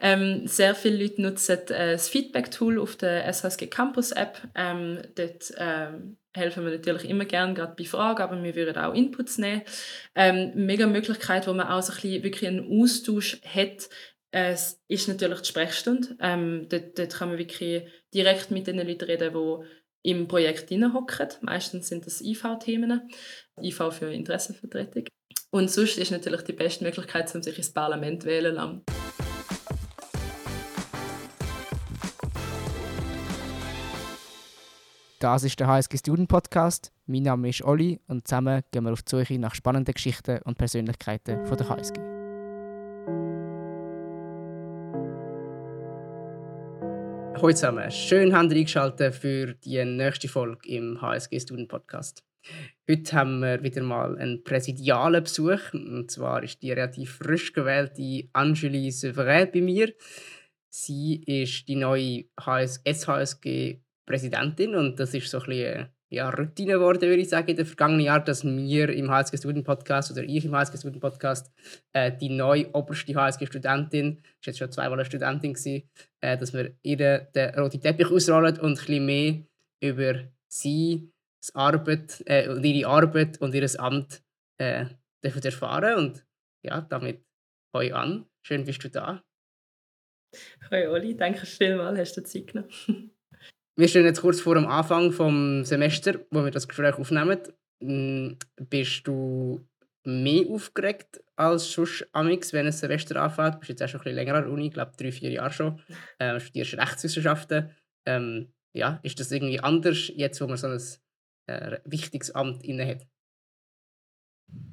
Ähm, sehr viele Leute nutzen äh, das Feedback-Tool auf der SHSG Campus App. Ähm, dort ähm, helfen wir natürlich immer gerne, gerade bei Fragen, aber wir würden auch Inputs nehmen. Ähm, mega Möglichkeit, wo man auch so ein bisschen wirklich einen Austausch hat, äh, ist natürlich die Sprechstunde. Ähm, dort, dort kann man wirklich direkt mit den Leuten reden, die im Projekt hocken. Meistens sind das IV-Themen, IV für Interessenvertretung. Und sonst ist natürlich die beste Möglichkeit, um sich ins Parlament wählen zu lassen. Das ist der HSG Student Podcast. Mein Name ist Olli und zusammen gehen wir auf die Suche nach spannenden Geschichten und Persönlichkeiten von der HSG. Hallo zusammen, schön haben ihr eingeschaltet für die nächste Folge im HSG Student Podcast. Heute haben wir wieder mal einen präsidialen Besuch. Und zwar ist die relativ frisch gewählte Angeli Severin bei mir. Sie ist die neue HS SHSG Präsidentin und das ist so ein bisschen ja, Routine geworden, würde ich sagen, in den vergangenen Jahren, dass wir im HSG Student Podcast oder ich im HSG Student Podcast äh, die neue oberste HSG Studentin, ist jetzt schon zweimal eine Studentin gewesen, äh, dass wir ihr den roten Teppich ausrollen und ein bisschen mehr über sie, das Arbeit, äh, und ihre Arbeit und ihr Amt äh, dürfen erfahren und ja, damit hoi an. Schön bist du da. Hoi Oli, danke vielmals, hast du Zeit genommen. Wir stehen jetzt kurz vor dem Anfang des Semesters, wo wir das Gespräch aufnehmen. Hm, bist du mehr aufgeregt als sonst amix, wenn ein Semester anfängt? Du bist jetzt auch schon ein bisschen länger an der Uni, ich glaube drei, vier Jahre schon. Ähm, studierst Rechtswissenschaften. Ähm, ja, ist das irgendwie anders, jetzt wo man so ein äh, wichtiges Amt inne hat?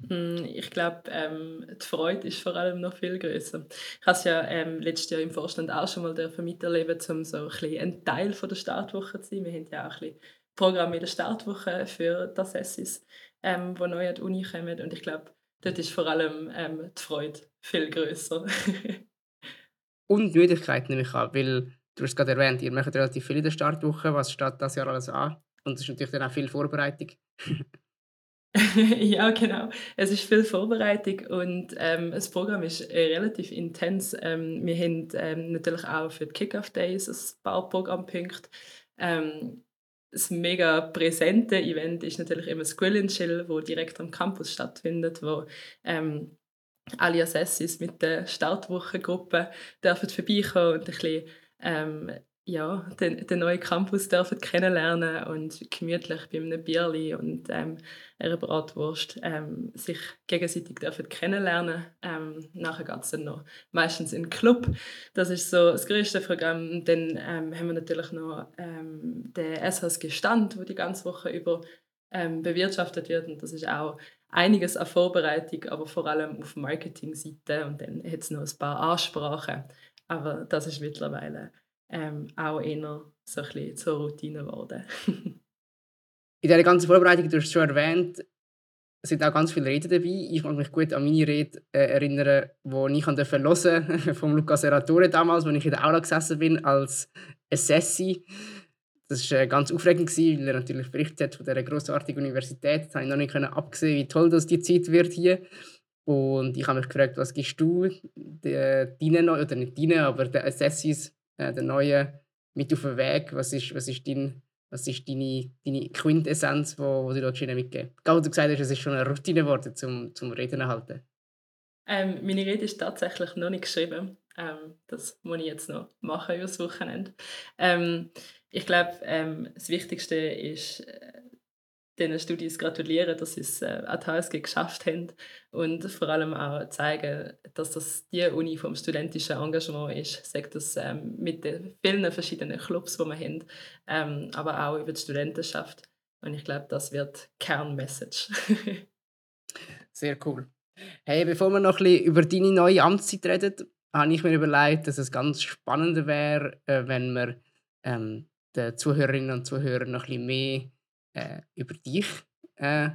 Hm, ich glaube, ähm, die Freude ist vor allem noch viel größer. Ich habe es ja ähm, letztes Jahr im Vorstand auch schon mal miterleben, um so ein, bisschen ein Teil von der Startwoche zu sein. Wir haben ja auch ein bisschen Programm in der Startwoche für das Assessis, ähm, die neu an die Uni kommen. Und ich glaube, dort ist vor allem ähm, die Freude viel größer. Und die Müdigkeit nehme ich an, weil du hast es gerade erwähnt, ihr macht relativ viel in der Startwoche. Was steht das Jahr alles an? Und es ist natürlich dann auch viel Vorbereitung. ja, genau. Es ist viel Vorbereitung und ähm, das Programm ist äh, relativ intens. Ähm, wir haben ähm, natürlich auch für die Kick-Off-Days ein paar Programmpunkte. Ähm, das mega präsente Event ist natürlich immer das Grill Chill, wo direkt am Campus stattfindet, wo ähm, alle Assessis mit der Startwochengruppe dürfen vorbeikommen und ein bisschen ähm, ja, den, den neuen Campus dürfen kennenlernen und gemütlich bei einem Bierli und ähm, einer Bratwurst ähm, sich gegenseitig dürfen kennenlernen. Ähm, nachher geht es dann noch meistens in den Club. Das ist so das größte Programm. Dann ähm, haben wir natürlich noch ähm, den SHSG Stand, wo die ganze Woche über ähm, bewirtschaftet wird und das ist auch einiges an Vorbereitung, aber vor allem auf Marketingseite und dann hat es noch ein paar Ansprachen. Aber das ist mittlerweile ähm, auch eher so ein bisschen zur Routine geworden. In dieser ganzen Vorbereitung, du hast es schon erwähnt, sind auch ganz viele Reden dabei. Ich kann mich gut an meine Rede äh, erinnern, die ich hören durfte von Luca Serratore damals, als ich in der Aula gesessen bin als Assessi. Das war äh, ganz aufregend, weil er natürlich berichtet hat von dieser grossartigen Universität. Das habe ich noch nicht abgesehen, wie toll das die Zeit wird hier. Und ich habe mich gefragt, was gibst du deinen, oder nicht deinen, aber den Assessis äh, der neuen mit auf den Weg? Was ist, was ist, dein, was ist deine, deine Quintessenz, wo, wo du dort mitgeben Gerade du gesagt hast, es ist schon eine Routine geworden zum, zum Reden erhalten. Ähm, meine Rede ist tatsächlich noch nicht geschrieben. Ähm, das muss ich jetzt noch machen über das Wochenende. Ähm, ich glaube, ähm, das Wichtigste ist, äh, den Studis gratulieren, dass sie es äh, an HSG geschafft haben und vor allem auch zeigen, dass das die Uni vom studentischen Engagement ist, sagt das ähm, mit den vielen verschiedenen Clubs, die wir haben, ähm, aber auch über die Studentenschaft. Und ich glaube, das wird Kernmessage. Sehr cool. Hey, bevor wir noch ein bisschen über deine neue Amtszeit reden, habe ich mir überlegt, dass es ganz spannend wäre, äh, wenn wir ähm, den Zuhörerinnen und Zuhörern noch ein bisschen mehr äh, über dich äh,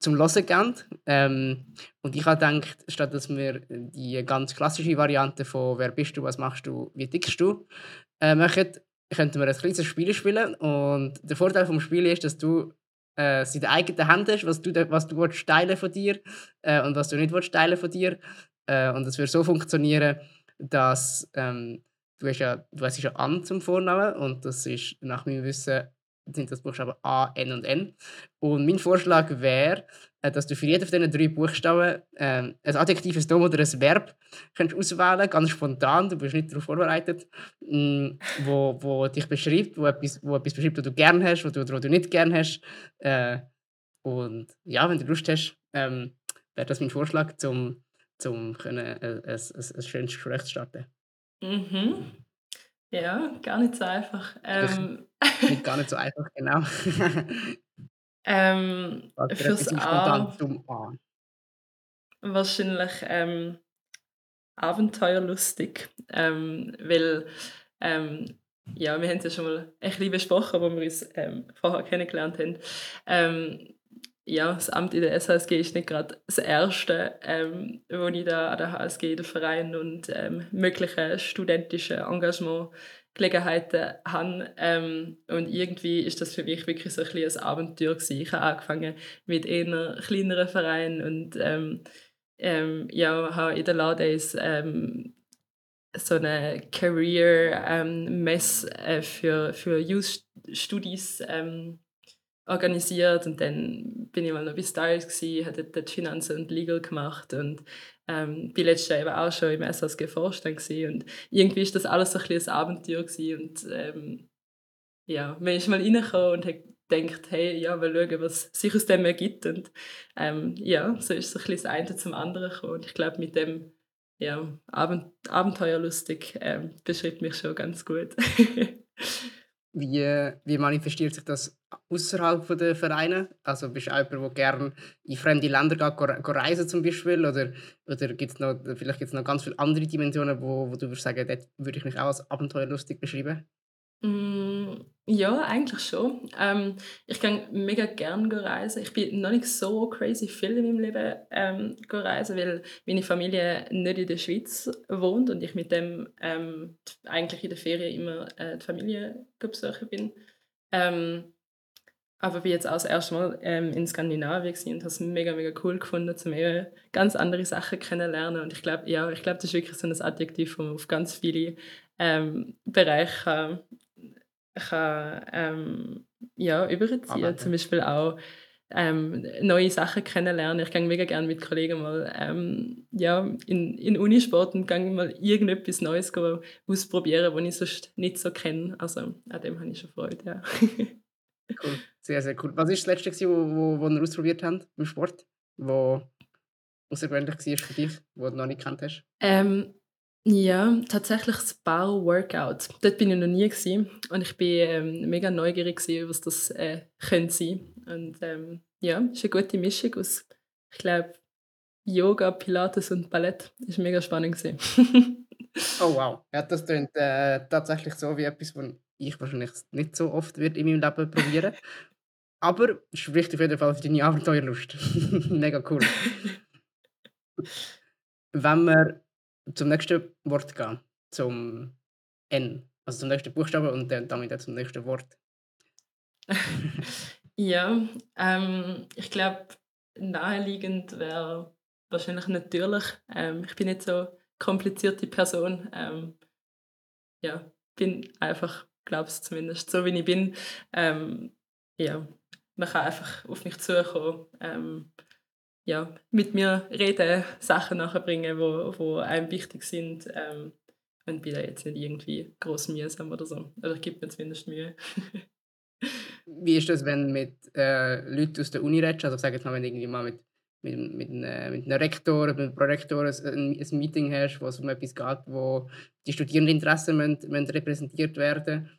zum Hören geben. Ähm, und ich habe gedacht, statt dass wir die ganz klassische Variante von «Wer bist du, was machst du, wie tickst du?» äh, machen, könnten wir ein kleines Spiel spielen. Und der Vorteil des Spiels ist, dass du äh, es in den eigenen Händen hast, was du, was du teilen von dir äh, und was du nicht willst teilen von dir. Äh, und das würde so funktionieren, dass ähm, du hast ja, du hast ja An zum Vornamen und das ist nach meinem Wissen sind das Buchstaben A, N und N. Und mein Vorschlag wäre, äh, dass du für jeden von diesen drei Buchstaben ähm, ein adjektives Nomen oder ein Verb kannst auswählen ganz spontan, du bist nicht darauf vorbereitet, mh, mm, wo, wo dich beschreibt, wo etwas, wo etwas beschreibt, was du gerne hast, was du, was du nicht gerne hast. Äh, und ja, wenn du Lust hast, ähm, wäre das mein Vorschlag, um zum können, äh, ein, ein, ein schönes Gespräch zu starten. Mhm. Ja, gar nicht so einfach. Ähm, nicht gar nicht so einfach, genau. ähm, fürs A. Wahrscheinlich ähm, abenteuerlustig, ähm, weil ähm, ja, wir haben es ja schon mal ein bisschen besprochen, wo wir uns ähm, vorher kennengelernt haben. Ja, das Amt in der SHSG ist nicht gerade das erste, ähm, wo ich da an der HSG, den Verein und ähm, mögliche studentische Engagement Gelegenheiten habe. Ähm, und irgendwie ist das für mich wirklich so ein, ein Abenteuer gewesen. Ich habe angefangen mit eher kleineren Vereinen und ähm, ähm, ja, habe in den Lawdays ähm, so eine Career-Mess ähm, äh, für, für Youth Studies ähm, organisiert und dann bin ich mal noch bei Styles gewesen, habe dort Finanzen und Legal gemacht und ähm, bin letztes Jahr eben auch schon im SSG Vorstand gewesen und irgendwie ist das alles so ein, ein Abenteuer gewesen und ähm, ja, man ist mal reingekommen und hat gedacht, hey, ja, mal schauen, was sich aus dem ergibt und ähm, ja, so ist so ein bisschen das eine zum anderen gekommen und ich glaube, mit dem ja, Abend Abenteuerlustig ähm, beschreibt mich schon ganz gut. Wie, wie manifestiert sich das außerhalb der Vereine? Also bist du jemand, der gerne in fremde Länder geht, reisen zum Beispiel? Oder, oder gibt's noch, vielleicht gibt es noch ganz viele andere Dimensionen, wo, wo du würdest sagen, dort würde ich mich auch als abenteuerlustig beschreiben? Mm, ja, eigentlich schon. Ähm, ich gehe mega gerne reisen. Ich bin noch nicht so crazy viel in meinem Leben ähm, reisen, weil meine Familie nicht in der Schweiz wohnt und ich mit dem ähm, eigentlich in der Ferien immer äh, die Familie besuchen bin. Ähm, aber bin jetzt auch das erste Mal ähm, in Skandinavien und habe es mega, mega cool gefunden, um eben ganz andere Sachen kennenlernen. Und ich glaube, ja, ich glaube, das ist wirklich so ein Adjektiv, das man auf ganz viele ähm, Bereiche kann ähm, ja, überziehen. Aber, Zum Beispiel auch ähm, neue Sachen kennenlernen. Ich gehe mega gerne mit Kollegen mal ähm, ja, in, in Unisport und gehe mal irgendetwas Neues ausprobieren, was ich sonst nicht so kenne. Also an dem habe ich schon Freude, ja. cool, sehr, sehr cool. Was war das letzte, wo, wo, wo ihr ausprobiert habt im Sport? Wo außergewöhnlich war für dich, wo du noch nicht gekannt hast? Ähm, ja, tatsächlich das Bau-Workout. Dort bin ich noch nie gewesen. und ich bin ähm, mega neugierig gewesen, was das äh, könnte sein. Und ähm, ja, ist eine gute Mischung aus, ich glaube, Yoga, Pilates und Ballett. War mega spannend gewesen. oh wow, ja, das klingt äh, tatsächlich so wie etwas, was ich wahrscheinlich nicht so oft wird in meinem Leben probieren. Aber es spricht auf jeden Fall für deine Abenteuerlust. mega cool. Wenn wir zum nächsten Wort gehen, zum N, also zum nächsten Buchstaben und dann damit auch zum nächsten Wort. ja, ähm, ich glaube, naheliegend wäre wahrscheinlich natürlich. Ähm, ich bin nicht so komplizierte Person. Ähm, ja, bin einfach, glaubst zumindest, so wie ich bin. Ähm, ja, man kann einfach auf mich zukommen. Ja, mit mir reden, Sachen nachbringen, wo, wo einem wichtig sind. Ähm, und bin da jetzt nicht irgendwie groß mühsam oder so. Oder gibt mir zumindest Mühe. Wie ist das, wenn du mit äh, Leuten aus der Uni redest? Also sag jetzt mal, wenn du irgendwie mal mit, mit, mit, äh, mit einem Rektor oder einem Prorektor ein, ein Meeting hast, wo es um etwas geht, wo die Studierendeninteressen müssen, müssen repräsentiert werden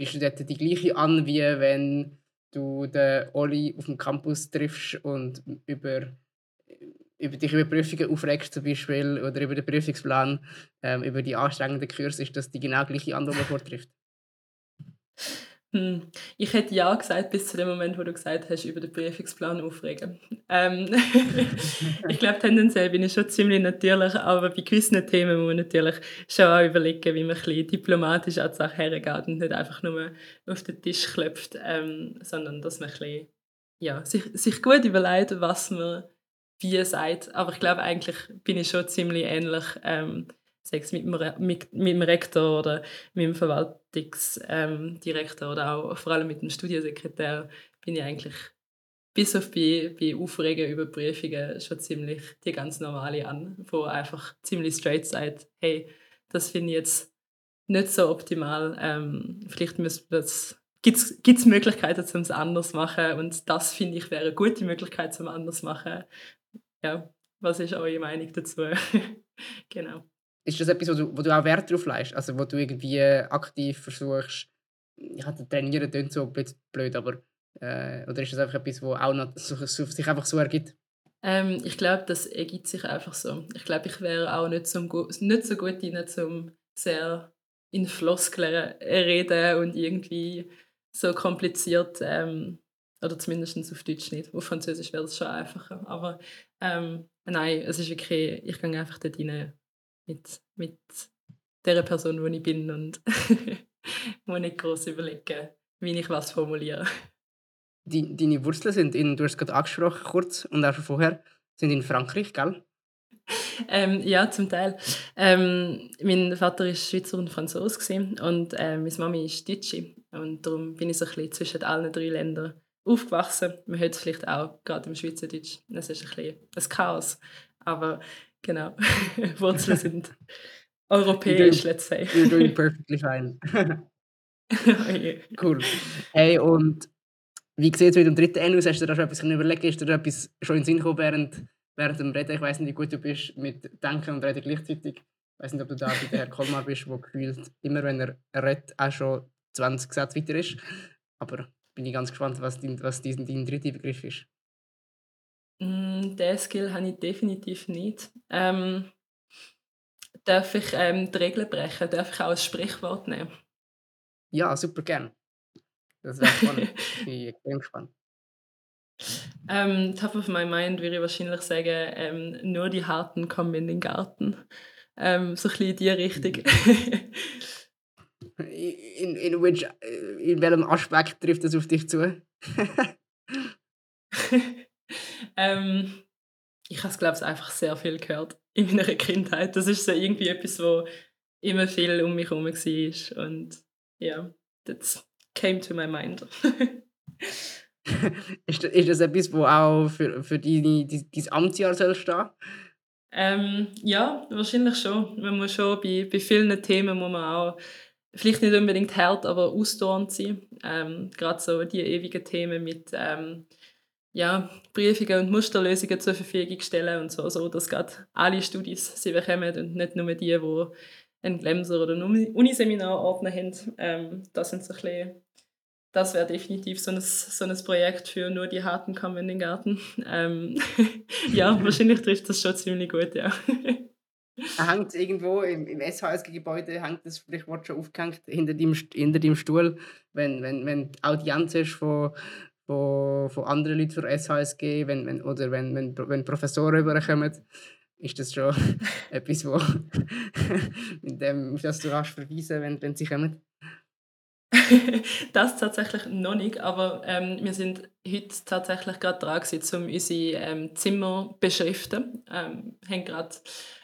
bist du dort die gleiche an, wie wenn du den Oli auf dem Campus triffst und über über dich über Prüfungen aufregst zum Beispiel oder über den Prüfungsplan, ähm, über die anstrengenden Kurse, ist das die genau gleiche Antwort, die vortrifft? Hm. Ich hätte ja gesagt, bis zu dem Moment, wo du gesagt hast, über den Prüfungsplan aufregen. Ähm, ich glaube, tendenziell bin ich schon ziemlich natürlich, aber bei gewissen Themen muss man natürlich schon auch überlegen, wie man ein diplomatisch an die Sache hergeht und nicht einfach nur auf den Tisch klopft, ähm, sondern dass man ein bisschen, ja, sich, sich gut überlegt, was man wie ihr seid. Aber ich glaube, eigentlich bin ich schon ziemlich ähnlich. Ähm, sei es mit dem, mit, mit dem Rektor oder mit dem Verwaltungsdirektor ähm, oder auch vor allem mit dem Studiensekretär, bin ich eigentlich bis auf bei, bei Aufregen über Prüfungen schon ziemlich die ganz normale an, wo einfach ziemlich straight sagt, hey, das finde ich jetzt nicht so optimal. Ähm, vielleicht gibt es Möglichkeiten, um es anders zu machen und das finde ich wäre eine gute Möglichkeit, um es anders zu machen. Ja, was ist eure Meinung dazu? genau. Ist das etwas, wo du, wo du auch Wert drauf legst? Also wo du irgendwie aktiv versuchst, ich hatte trainieren klingt so blöd, aber äh, oder ist das einfach etwas, wo auch noch so, so, sich einfach so ergibt? Ähm, ich glaube, das ergibt sich einfach so. Ich glaube, ich wäre auch nicht so, nicht so gut in zum sehr in Floskeln reden und irgendwie so kompliziert, ähm, oder zumindest auf Deutsch nicht. Auf Französisch wäre es schon einfacher. Aber ähm, nein, es ist okay, ich gehe einfach dort rein mit, mit der Person, wo ich bin und muss nicht groß überlegen, wie ich was formuliere. Die, deine Wurzeln sind, in, du hast es gerade angesprochen, kurz und auch schon vorher, sind in Frankreich, gell? ähm, ja, zum Teil. Ähm, mein Vater war Schweizer und Franzose und äh, meine Mami ist Deutsche. Und darum bin ich so ein bisschen zwischen allen drei Ländern aufgewachsen. Man hört es vielleicht auch gerade im Schweizerdeutsch. Es ist ein bisschen ein Chaos. Aber genau, Wurzeln sind europäisch, let's say. You're doing perfectly fine. cool. Hey, und wie sieht es mit dem dritten N aus? Hast du da schon etwas überlegt? Ist dir da etwas schon in den Sinn gekommen, während während dem Reden, ich weiß nicht, wie gut du bist mit Denken und Reden gleichzeitig. Ich weiß nicht, ob du da bei der Herr Kolmar bist, der gefühlt immer, wenn er redet, auch schon 20 Sätze weiter ist. Aber bin ich ganz gespannt, was dein, was dein, dein dritter Begriff ist. Mm, den Skill habe ich definitiv nicht. Ähm, darf ich ähm, die Regeln brechen? Darf ich auch ein Sprichwort nehmen? Ja, super gern. Das wäre spannend. ich bin extrem gespannt. Ähm, top of my mind würde ich wahrscheinlich sagen, ähm, nur die Harten kommen in den Garten. Ähm, so ein bisschen in die Richtung. in, in, which, äh, in welchem Aspekt trifft das auf dich zu? ähm, ich habe es, glaube ich, einfach sehr viel gehört in meiner Kindheit. Das ist so irgendwie etwas, wo immer viel um mich herum war. Und ja, das came to my mind. ist, ist das etwas, wo auch für, für deine, dein Amtsjahr soll stehen ähm, ja, wahrscheinlich schon. Man muss schon bei, bei vielen Themen muss man auch vielleicht nicht unbedingt hart, aber ausdauernd sein. Ähm, Gerade so die ewigen Themen mit ähm, ja, Briefungen und Musterlösungen zur Verfügung stellen und so, so dass gerade alle Studis sie bekommen und nicht nur die, die ein Glemser oder ein Uniseminar ordnen haben. Ähm, das sind so bisschen das wäre definitiv so ein, so ein Projekt für nur die Harten kommen in den Garten. Ähm, ja, wahrscheinlich trifft das schon ziemlich gut, ja. hängt irgendwo im, im SHSG-Gebäude, hängt das Sprichwort schon aufgehängt hinter dem, hinter dem Stuhl, wenn, wenn, wenn die Audienz ist von, von, von anderen Leuten für SHSG wenn, wenn, oder wenn, wenn, wenn Professoren rüberkommen, ist das schon etwas, wo, mit dem, auf das du hast verweisen, wenn, wenn sie kommen? das tatsächlich noch nicht, aber ähm, wir sind heute tatsächlich gerade dran um unsere ähm, Zimmer beschriften. Ähm, haben gerade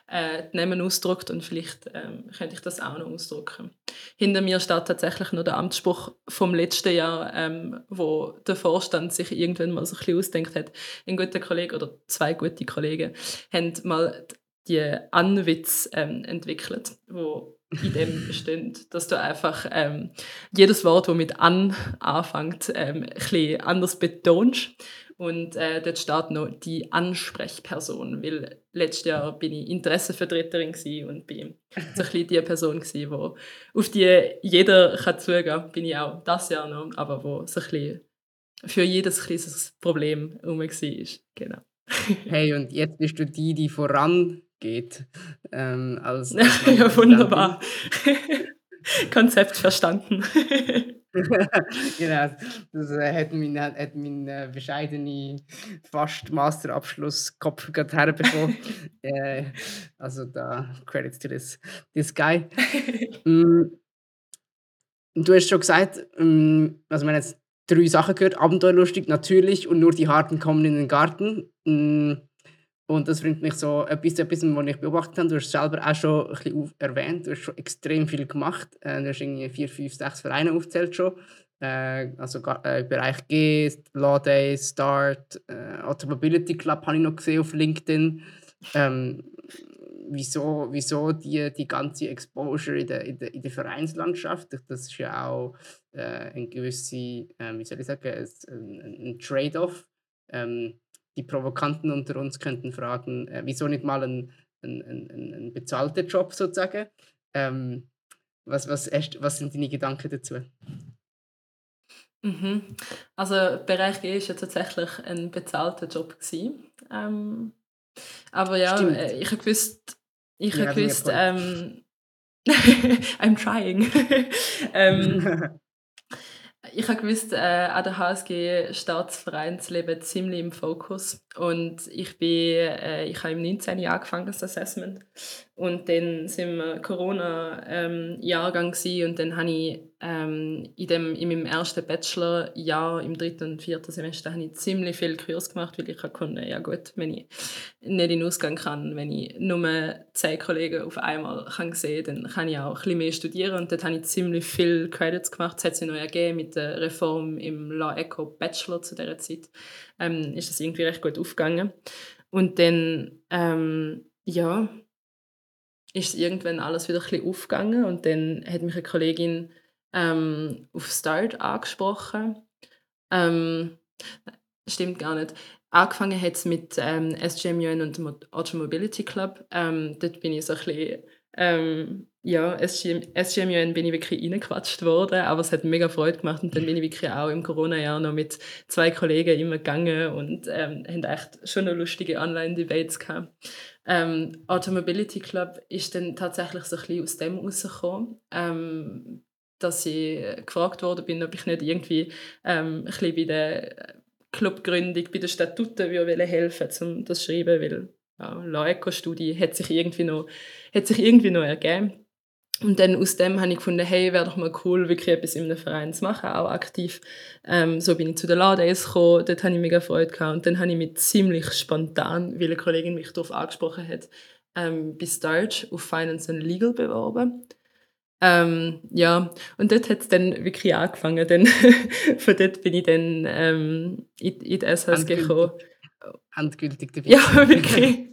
äh, die Namen ausgedruckt und vielleicht ähm, könnte ich das auch noch ausdrucken. Hinter mir steht tatsächlich noch der Amtsspruch vom letzten Jahr, ähm, wo der Vorstand sich irgendwann mal so ein bisschen ausdenkt hat. Ein guter Kollege oder zwei gute Kollegen haben mal die Anwitz ähm, entwickelt, wo in dem besteht, dass du einfach ähm, jedes Wort, das mit an anfängt, ähm, ein anders betonst. Und äh, dort steht noch die Ansprechperson, weil letztes Jahr bin ich Interessenvertreterin und bin so ein bisschen die Person gewesen, wo, auf die jeder kann zugehen kann. Bin ich auch das Jahr noch, aber wo so ein bisschen für jedes kleines Problem herum war. Genau. hey, und jetzt bist du die, die voran geht. Ähm, als, als ja, wunderbar. Konzept verstanden. genau, das äh, hat mein, hat mein äh, bescheidene fast Masterabschluss Kopf gerade herbekommen. äh, also da Credits to this, this guy. mm, du hast schon gesagt, mm, also wir haben jetzt drei Sachen gehört, abenteuerlustig, natürlich und nur die Harten kommen in den Garten. Mm, Und das bringt mich so etwas, etwas, was ich beobachtet habe. Du hast es selber auch schon ein bisschen erwähnt. Du hast schon extrem viel gemacht. Äh, du hast irgendwie vier, fünf, sechs Vereine aufgezählt schon. Äh, also äh, Bereich G, Law Days, Start, Automobility Club habe ich noch gesehen auf LinkedIn. Ähm, wieso, wieso die, die ganze Exposure in der, in, der, in der Vereinslandschaft? Das ist ja auch äh, ein gewisser, wie soll ich sagen, ein, ein Trade-off. Ähm, die Provokanten unter uns könnten fragen, äh, wieso nicht mal ein, ein, ein, ein bezahlter Job sozusagen? Ähm, was, was, was sind deine Gedanken dazu? Mhm. Also Bereich G war ja tatsächlich ein bezahlter Job. Ähm, aber ja, Stimmt. Äh, ich habe gewusst, ich habe gewusst, ähm, I'm trying. ähm, ich habe gewusst, äh, an der HSG steht das Vereinsleben ziemlich im Fokus. Und ich, bin, äh, ich habe im 19. angefangen, das Assessment. Und dann sind wir Corona-Jahrgang ähm, und dann habe ich ähm, in, dem, in meinem ersten Bachelorjahr, im dritten und vierten Semester, habe ich ziemlich viel Kurs gemacht, weil ich konnte, ja gut, wenn ich nicht in den Ausgang kann, wenn ich nur zehn Kollegen auf einmal kann sehen kann, dann kann ich auch ein bisschen mehr studieren und dort habe ich ziemlich viele Credits gemacht. Das hat sich noch ergeben mit der Reform im Law Eco Bachelor zu dieser Zeit. Ähm, ist das irgendwie recht gut aufgegangen. Und dann, ähm, ja, ist irgendwann alles wieder ein bisschen aufgegangen und dann hat mich eine Kollegin ähm, auf Start angesprochen. Ähm, stimmt gar nicht. Angefangen hat es mit ähm, SGMUN und dem Automobility Club. Ähm, dort bin ich so ein bisschen, ähm, ja, SGM, SGMUN bin ich wirklich reingequatscht worden, aber es hat mega Freude gemacht und dann bin ich wirklich auch im Corona-Jahr noch mit zwei Kollegen immer gegangen und ähm, haben echt schon noch lustige Online-Debates gehabt. Ähm, Automobility Club ist dann tatsächlich so ein bisschen aus dem rausgekommen, ähm, dass ich gefragt worden bin, ob ich nicht irgendwie ähm, ein bisschen bei der Clubgründung, bei den Statuten würde helfen um das zu schreiben, weil ja, Laeco-Studie hat sich irgendwie noch, hat sich irgendwie noch ergeben. Und dann aus dem habe ich gefunden, hey, wäre doch mal cool, wirklich etwas in einem Verein zu machen, auch aktiv. Ähm, so bin ich zu den Ladays gekommen, dort habe ich mega Freude gehabt. Und dann habe ich mich ziemlich spontan, weil eine Kollegin mich darauf angesprochen hat, ähm, bei Starch auf Finance and Legal beworben. Ähm, ja, und dort hat es dann wirklich angefangen. Dann von dort bin ich dann ähm, in, in die SHS gekommen. Endgültig dabei. Ja, wirklich.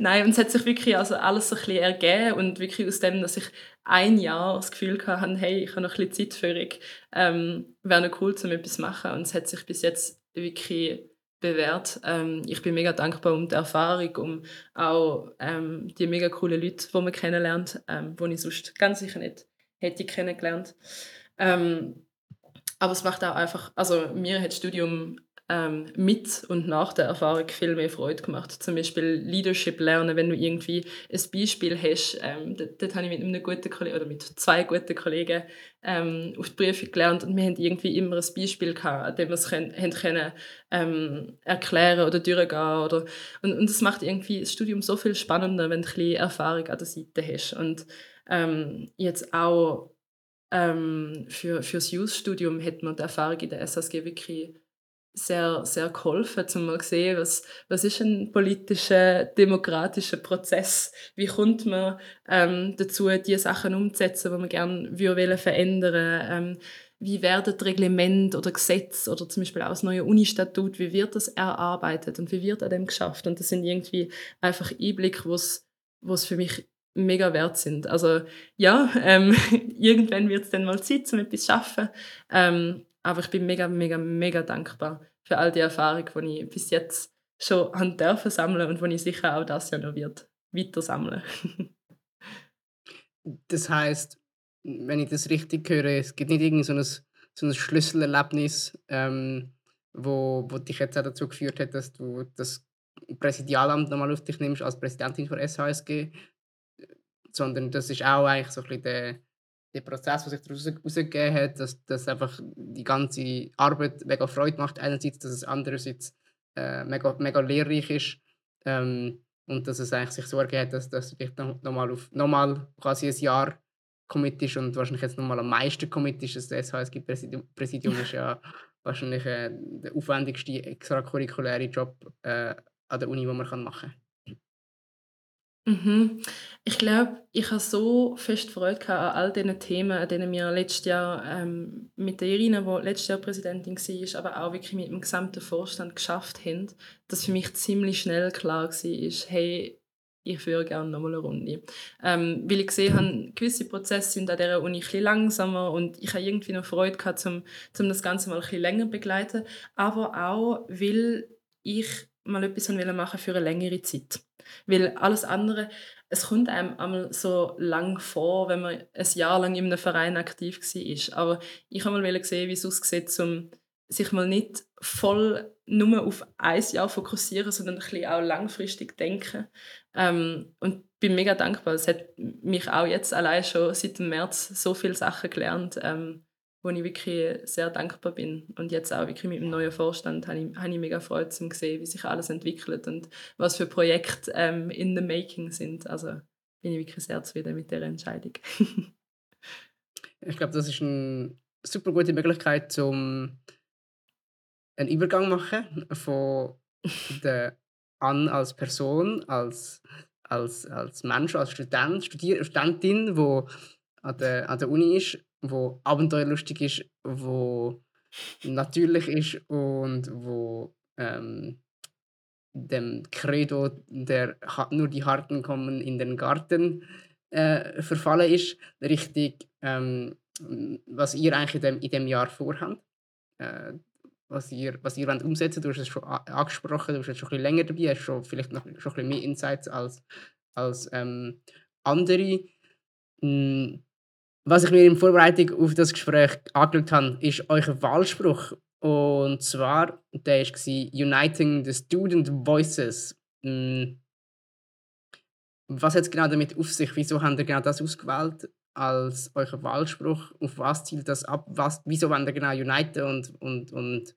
Nein, und es hat sich wirklich also alles so ein bisschen ergeben und wirklich aus dem, dass ich ein Jahr das Gefühl hatte, hey, ich habe noch ein bisschen Zeitführung, ähm, wäre noch cool, um etwas zu machen. Und es hat sich bis jetzt wirklich bewährt. Ähm, ich bin mega dankbar um die Erfahrung, um auch ähm, die mega coolen Leute, die man kennenlernt, ähm, die ich sonst ganz sicher nicht hätte kennengelernt. Ähm, aber es macht auch einfach, also mir hat das Studium ähm, mit und nach der Erfahrung viel mehr Freude gemacht. Zum Beispiel Leadership lernen, wenn du irgendwie ein Beispiel hast. Ähm, dort, habe ich mit einem guten Kollegen oder mit zwei guten Kollegen ähm, auf die Prüfung gelernt und wir haben irgendwie immer ein Beispiel gehabt, an dem wir es können, können, ähm, erklären oder durchgehen oder und, und das macht irgendwie das Studium so viel spannender, wenn du ein bisschen Erfahrung an der Seite hast und ähm, jetzt auch ähm, für fürs Youth-Studium hat man die Erfahrung in der SSG wirklich sehr, sehr geholfen, um mal zu sehen, was, was ist ein politischer, demokratischer Prozess? Wie kommt man ähm, dazu, die Sachen umzusetzen, die man gerne verändern ähm, Wie werden die Reglemente oder Gesetze oder zum Beispiel auch das neue Uni-Statut, wie wird das erarbeitet und wie wird an dem geschafft? Und das sind irgendwie einfach Einblicke, was es für mich mega wert sind. Also ja, ähm, irgendwann wird es dann mal Zeit, um etwas zu schaffen. Ähm, aber ich bin mega, mega, mega dankbar für all die Erfahrung, die ich bis jetzt schon an dürfen sammeln und die ich sicher auch das Jahr noch wird weiter sammeln. das heißt, wenn ich das richtig höre, es gibt nicht irgendwie so ein, so ein Schlüsselerlebnis, ähm, wo, wo dich jetzt auch dazu geführt hat, dass du das Präsidialamt nochmal auf dich nimmst als Präsidentin von SHSG, sondern das ist auch eigentlich so ein bisschen der der Prozess, der sich daraus herausgegeben hat, dass, dass einfach die ganze Arbeit mega Freude macht, einerseits, dass es andererseits äh, mega, mega lehrreich ist ähm, und dass es eigentlich sich so ergeben hat, dass, dass du dich nochmal auf nochmal quasi ein Jahr committest und wahrscheinlich jetzt nochmal am meisten committest. Das SHSG-Präsidium Präsidium ist ja wahrscheinlich äh, der aufwendigste extrakurrikuläre Job äh, an der Uni, die man machen kann? Mhm. Ich glaube, ich habe so fest Freude an all diesen Themen, an denen wir letztes Jahr ähm, mit der Irina, die letztes Jahr Präsidentin war, aber auch wirklich mit dem gesamten Vorstand geschafft haben, dass für mich ziemlich schnell klar war, hey, ich führe gerne nochmal eine Runde. Ähm, weil ich gesehen habe, gewisse Prozesse sind an dieser Uni ein langsamer und ich habe irgendwie noch Freude gehabt, um, um das Ganze mal ein länger zu begleiten. Aber auch, weil ich mal etwas machen für eine längere Zeit. Weil alles andere, es kommt einem einmal so lang vor, wenn man ein Jahr lang in einem Verein aktiv war. Aber ich habe mal gesehen, wie es aussieht, um sich mal nicht voll nur auf ein Jahr fokussieren, sondern ein bisschen auch langfristig denken. Ähm, und bin mega dankbar. Es hat mich auch jetzt allein schon seit dem März so viele Sachen gelernt, ähm, wo ich wirklich sehr dankbar bin. Und jetzt auch wirklich mit dem neuen Vorstand habe ich, habe ich mega Freude zu sehen, wie sich alles entwickelt und was für Projekte ähm, in the making sind. Also bin ich wirklich sehr zufrieden mit der Entscheidung. ich glaube, das ist eine super gute Möglichkeit, um einen Übergang machen von der an als Person, als, als, als Mensch, als Student, Studier Studentin, die an der, an der Uni ist, wo abenteuerlustig ist, wo natürlich ist und wo ähm, dem Credo, der nur die Harten kommen in den Garten äh, verfallen ist, richtig, ähm, was ihr eigentlich in dem, in dem Jahr vorhabt. Äh, was ihr, was ihr wollt umsetzen Du hast es schon angesprochen, du bist jetzt schon ein bisschen länger dabei, hast schon vielleicht noch schon ein bisschen mehr Insights als, als ähm, andere. Was ich mir in Vorbereitung auf das Gespräch angeschaut habe, ist euer Wahlspruch. Und zwar, der war Uniting the Student Voices. Hm, was hat es genau damit auf sich? Wieso habt ihr genau das ausgewählt als euer Wahlspruch? Auf was zielt das ab? Was, wieso wollt ihr genau uniten und, und, und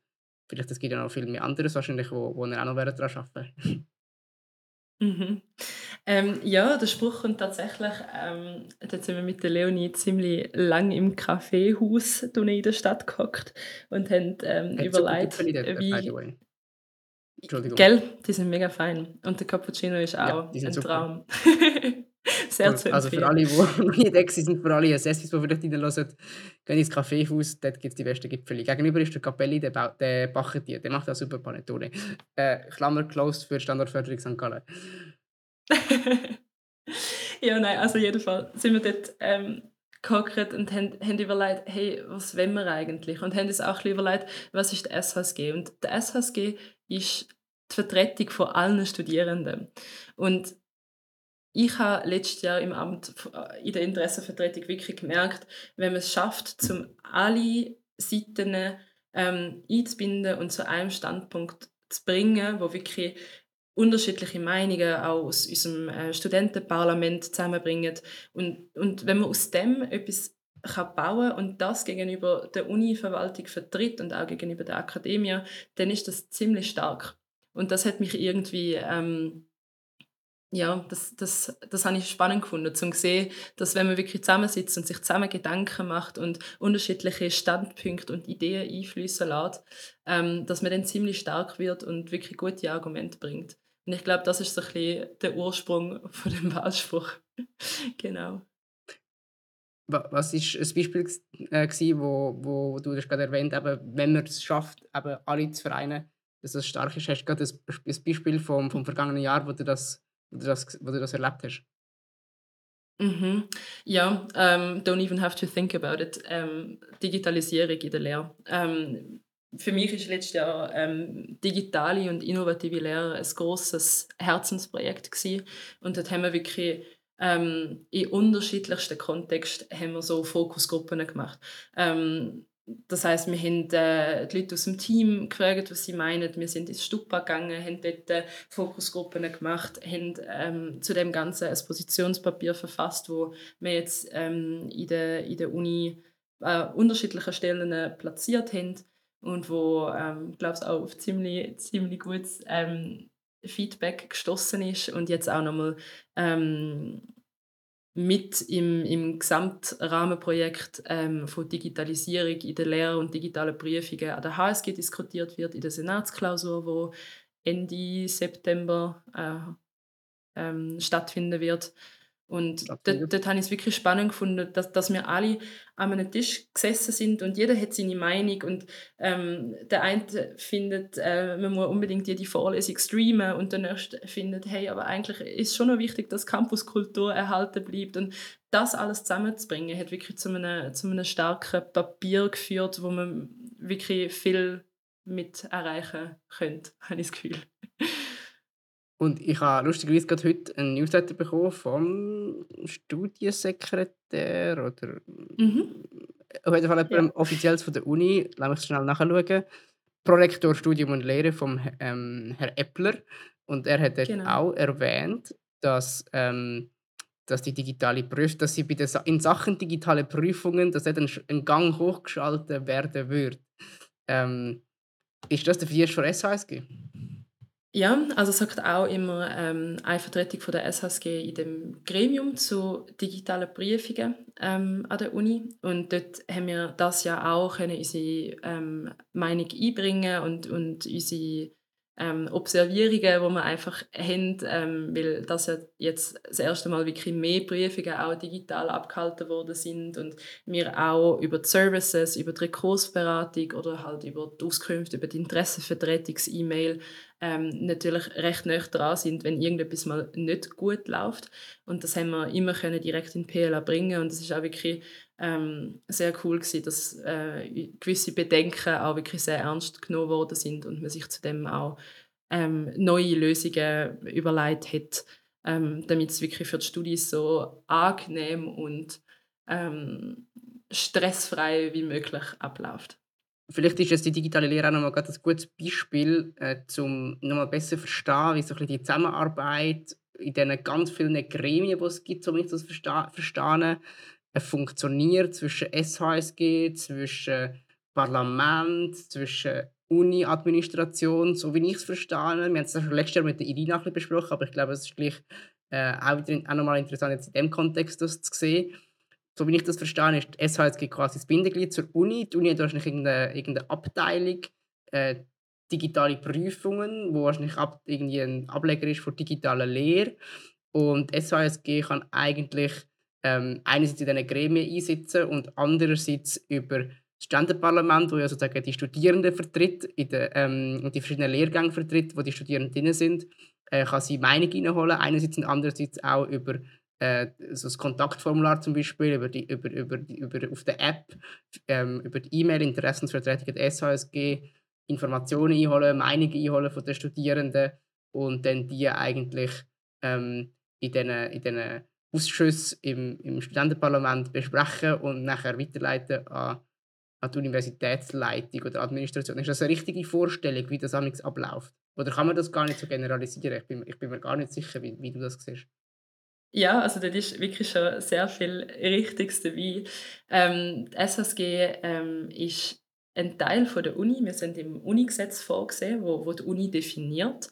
vielleicht es gibt ja noch viel mehr anderes wahrscheinlich, wo, wo ihr auch noch daran arbeiten mhm. ähm, Ja, der Spruch kommt tatsächlich, ähm, jetzt sind wir mit der Leonie ziemlich lang im Kaffeehaus in der Stadt gehockt und haben ähm, überlegt, wie... Entschuldigung. Gell, die sind mega fein. Und der Cappuccino ist auch ja, ein. Traum. Sehr zu Also für alle, die noch nicht weg sind, für alle Assessis, die vielleicht reinhören, gehen ins Kaffeehaus, dort gibt es die besten Gipfel. Gegenüber ist der Capelli, der, ba der backt die, der macht auch super Panettone. Äh, Klammer closed für Standortförderung St. Gallen. ja, nein, also jedenfalls sind wir dort ähm, gehockt und haben, haben überlegt, hey, was wollen wir eigentlich? Und haben uns auch ein überlegt, was ist der SHSG? Und der SHSG ist die Vertretung von allen Studierenden. Und ich habe letztes Jahr im Amt äh, in der Interessenvertretung wirklich gemerkt, wenn man es schafft, zum alle Seiten ähm, einzubinden und zu einem Standpunkt zu bringen, wo wirklich unterschiedliche Meinungen auch aus unserem äh, Studentenparlament zusammenbringen und, und wenn man aus dem etwas kann bauen und das gegenüber der Uni-Verwaltung vertritt und auch gegenüber der Akademie, dann ist das ziemlich stark. Und das hat mich irgendwie ähm, ja, das, das, das habe ich spannend gefunden, zu sehen, dass wenn man wirklich zusammensitzt und sich zusammen Gedanken macht und unterschiedliche Standpunkte und Ideen einfließen lässt, ähm, dass man dann ziemlich stark wird und wirklich gute Argumente bringt. Und ich glaube, das ist so ein bisschen der Ursprung von dem Wahlspruch. genau. Was war ein Beispiel, äh, wo, wo du das gerade erwähnt hast, wenn man es schafft, eben alle zu vereinen, dass das stark ist? Hast du gerade ein Beispiel vom, vom vergangenen Jahr, wo du das wo du das, wo du das erlebt hast? Mhm. Ja, um, ähm, don't even have to think about it. Um, ähm, Digitalisierung in der Lehre. Um, ähm, für mich ist letztes Jahr ähm, digitale und innovative Lehre ein großes Herzensprojekt gewesen. und dort haben wir wirklich ähm, in unterschiedlichsten Kontexten haben wir so Fokusgruppen gemacht. Ähm, das heißt, wir haben äh, die Leute aus dem Team gefragt, was sie meinen. Wir sind ins Stupa gegangen, haben dort äh, Fokusgruppen gemacht, haben ähm, zu dem Ganzen ein Positionspapier verfasst, wo wir jetzt ähm, in, der, in der Uni äh, unterschiedliche Stellen äh, platziert haben und wo, ähm, glaube ich, auch auf ziemlich, ziemlich gutes ähm, Feedback gestoßen ist und jetzt auch nochmal ähm, mit im, im Gesamtrahmenprojekt ähm, von Digitalisierung in der Lehre und digitalen Prüfungen an der HSG diskutiert wird, in der Senatsklausur, wo Ende September äh, ähm, stattfinden wird. Und dort, dort habe ich es wirklich spannend gefunden, dass, dass wir alle an einem Tisch gesessen sind und jeder hat seine Meinung und ähm, der eine findet, äh, man muss unbedingt jede Vorlesung streamen und der nächste findet, hey, aber eigentlich ist schon noch wichtig, dass Campuskultur erhalten bleibt und das alles zusammenzubringen, hat wirklich zu einem, zu einem starken Papier geführt, wo man wirklich viel mit erreichen könnte, habe ich das Gefühl. Und ich habe lustigerweise gerade heute einen Newsletter bekommen vom Studiensekretär oder mhm. auf jeden Fall ja. offiziell von der Uni, lass mich schnell nachschauen. Prorektor Studium und Lehre vom ähm, Herr Eppler. Und er hat genau. auch erwähnt, dass, ähm, dass die digitale Prüfung, dass sie bei den, in Sachen digitale Prüfungen, dass er ein Gang hochgeschaltet werden würde. Ähm, ist das der Vier von SHSG? Ja, also sagt auch immer ähm, eine Vertretung von der SHSG in dem Gremium zu digitalen Prüfungen ähm, an der Uni. Und dort haben wir das ja auch können unsere ähm, Meinung einbringen und, und unsere ähm, Observierungen, die wir einfach haben, ähm, weil das ja jetzt das erste Mal wirklich mehr Prüfungen auch digital abgehalten worden sind und wir auch über die Services, über die Rekursberatung oder halt über die Auskünfte, über die Interessenvertretungs-E-Mail ähm, natürlich recht nah dran sind, wenn irgendetwas mal nicht gut läuft. Und das haben wir immer können direkt in PLA bringen und das ist auch wirklich ähm, sehr cool gewesen, dass äh, gewisse Bedenken auch wirklich sehr ernst genommen worden sind und man sich zudem auch ähm, neue Lösungen überlegt hat, ähm, damit es wirklich für die Studis so angenehm und ähm, stressfrei wie möglich abläuft. Vielleicht ist jetzt die digitale Lehre auch noch mal ein gutes Beispiel, äh, um noch mal besser zu verstehen, wie so ein die Zusammenarbeit in diesen ganz vielen Gremien, die es gibt, um ich das äh, funktioniert zwischen SHSG, zwischen Parlament, zwischen Uni-Administration, so wie ich es verstehe. Wir haben es letztes Jahr mit der Irina besprochen, aber ich glaube, es ist gleich äh, auch, auch nochmal interessant, jetzt in dem Kontext das zu sehen so wie ich das verstehe, ist die SHSG quasi das Bindeglied zur Uni. Die Uni hat wahrscheinlich irgendeine, irgendeine Abteilung, äh, digitale Prüfungen, wo wahrscheinlich ab, irgendwie ein Ableger ist für digitale Lehre. Und SHSG kann eigentlich ähm, einerseits in diesen Gremien einsitzen und andererseits über das Studentenparlament, wo ja sozusagen die Studierenden vertritt in ähm, und die verschiedenen Lehrgänge vertritt, wo die Studierenden sind, äh, kann sie Meinung einholen. Einerseits und andererseits auch über äh, so das Kontaktformular zum Beispiel über die, über, über, über, auf der App, ähm, über die E-Mail, Interessensvertretung der SHSG, Informationen einholen, Meinungen einholen von den Studierenden und dann die eigentlich ähm, in diesen in den Ausschüssen im, im Studentenparlament besprechen und nachher weiterleiten an, an die Universitätsleitung oder Administration. Ist das eine richtige Vorstellung, wie das abläuft? Oder kann man das gar nicht so generalisieren? Ich bin, ich bin mir gar nicht sicher, wie, wie du das siehst. Ja, also da ist wirklich schon sehr viel Richtiges dabei. Ähm, die SSG ähm, ist ein Teil von der Uni. Wir sind im Unigesetz vorgesehen, wo, wo die Uni definiert.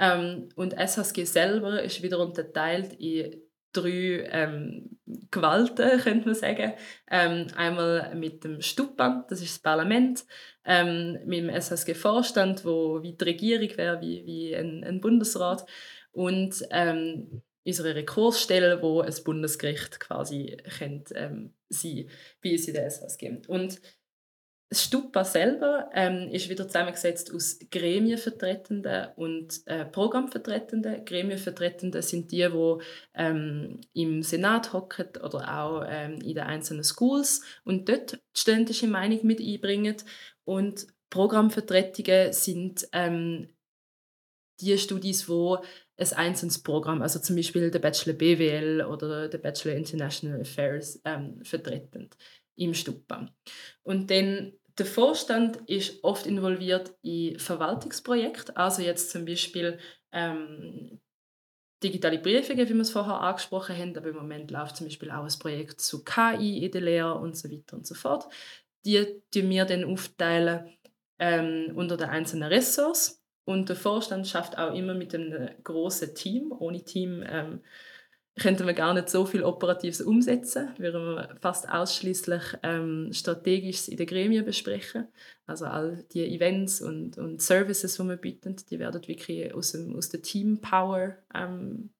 Ähm, und SSG selber ist wieder unterteilt in drei ähm, Gewalten, könnte man sagen. Ähm, einmal mit dem Stupa, das ist das Parlament, ähm, mit dem SSG-Vorstand, wo wie die Regierung wäre, wie, wie ein, ein Bundesrat. Und ähm, unsere Rekursstelle, wo ein Bundesgericht quasi könnte, ähm, sein bei uns in der SSG. Und das Stupa selber ähm, ist wieder zusammengesetzt aus Gremienvertretenden und äh, Programmvertretenden. Gremienvertretenden sind die, die ähm, im Senat hocken oder auch ähm, in den einzelnen Schools und dort die studentische Meinung mit einbringen. Und Programmvertretungen sind ähm, die Studis, die ein einzelnes Programm, also zum Beispiel der Bachelor BWL oder der Bachelor International Affairs ähm, vertreten im Stupa. Und dann der Vorstand ist oft involviert in Verwaltungsprojekte, also jetzt zum Beispiel ähm, digitale Prüfungen, wie wir es vorher angesprochen haben, aber im Moment läuft zum Beispiel auch ein Projekt zu KI in der Lehre und so weiter und so fort. Die tun wir dann aufteilen ähm, unter den einzelnen Ressorts und der Vorstand schafft auch immer mit einem großen Team. Ohne Team ähm, könnten wir gar nicht so viel Operatives umsetzen, würden wir fast ausschließlich ähm, strategisch in den Gremien besprechen. Also all die Events und, und Services, die wir bieten, die werden wirklich aus, dem, aus der Team Power ähm,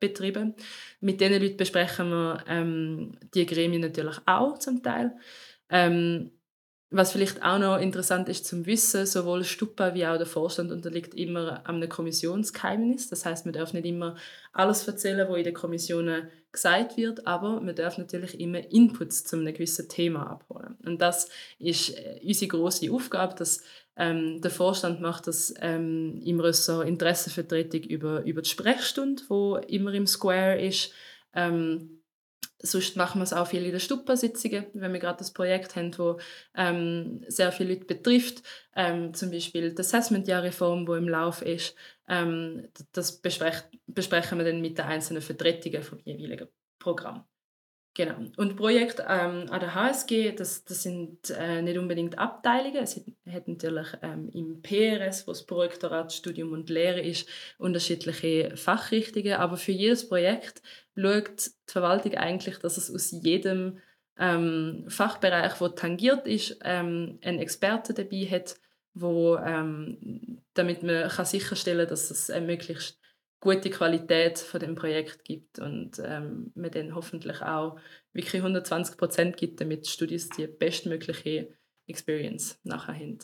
betrieben. Mit diesen Leuten besprechen wir ähm, die Gremien natürlich auch zum Teil. Ähm, was vielleicht auch noch interessant ist zum Wissen, sowohl Stupa wie auch der Vorstand unterliegt immer einem Kommissionsgeheimnis. Das heißt, man darf nicht immer alles erzählen, was in den Kommissionen gesagt wird, aber man darf natürlich immer Inputs zu einem gewissen Thema abholen. Und das ist äh, unsere große Aufgabe, dass ähm, der Vorstand macht das ähm, im Ressort Interessenvertretung über, über die Sprechstunde, wo immer im Square ist. Ähm, Sonst machen wir es auch viel in den Stuppersitzungen, wenn wir gerade das Projekt haben, das ähm, sehr viele Leute betrifft. Ähm, zum Beispiel die Assessment-Jahr-Reform, die im Lauf ist. Ähm, das besprechen wir dann mit den einzelnen Vertretungen vom jeweiligen Programm. Genau. Und Projekte ähm, an der HSG, das, das sind äh, nicht unbedingt Abteilungen. Es hat, natürlich ähm, im PRS, wo das Projektorat Studium und Lehre ist, unterschiedliche Fachrichtungen. Aber für jedes Projekt schaut die Verwaltung eigentlich, dass es aus jedem ähm, Fachbereich, wo tangiert ist, ähm, einen Experten dabei hat, wo, ähm, damit man kann sicherstellen kann, dass es eine möglichst gute Qualität von dem Projekt gibt und ähm, man dann hoffentlich auch wirklich 120 Prozent gibt, damit die Studis die bestmögliche Experience nachher haben.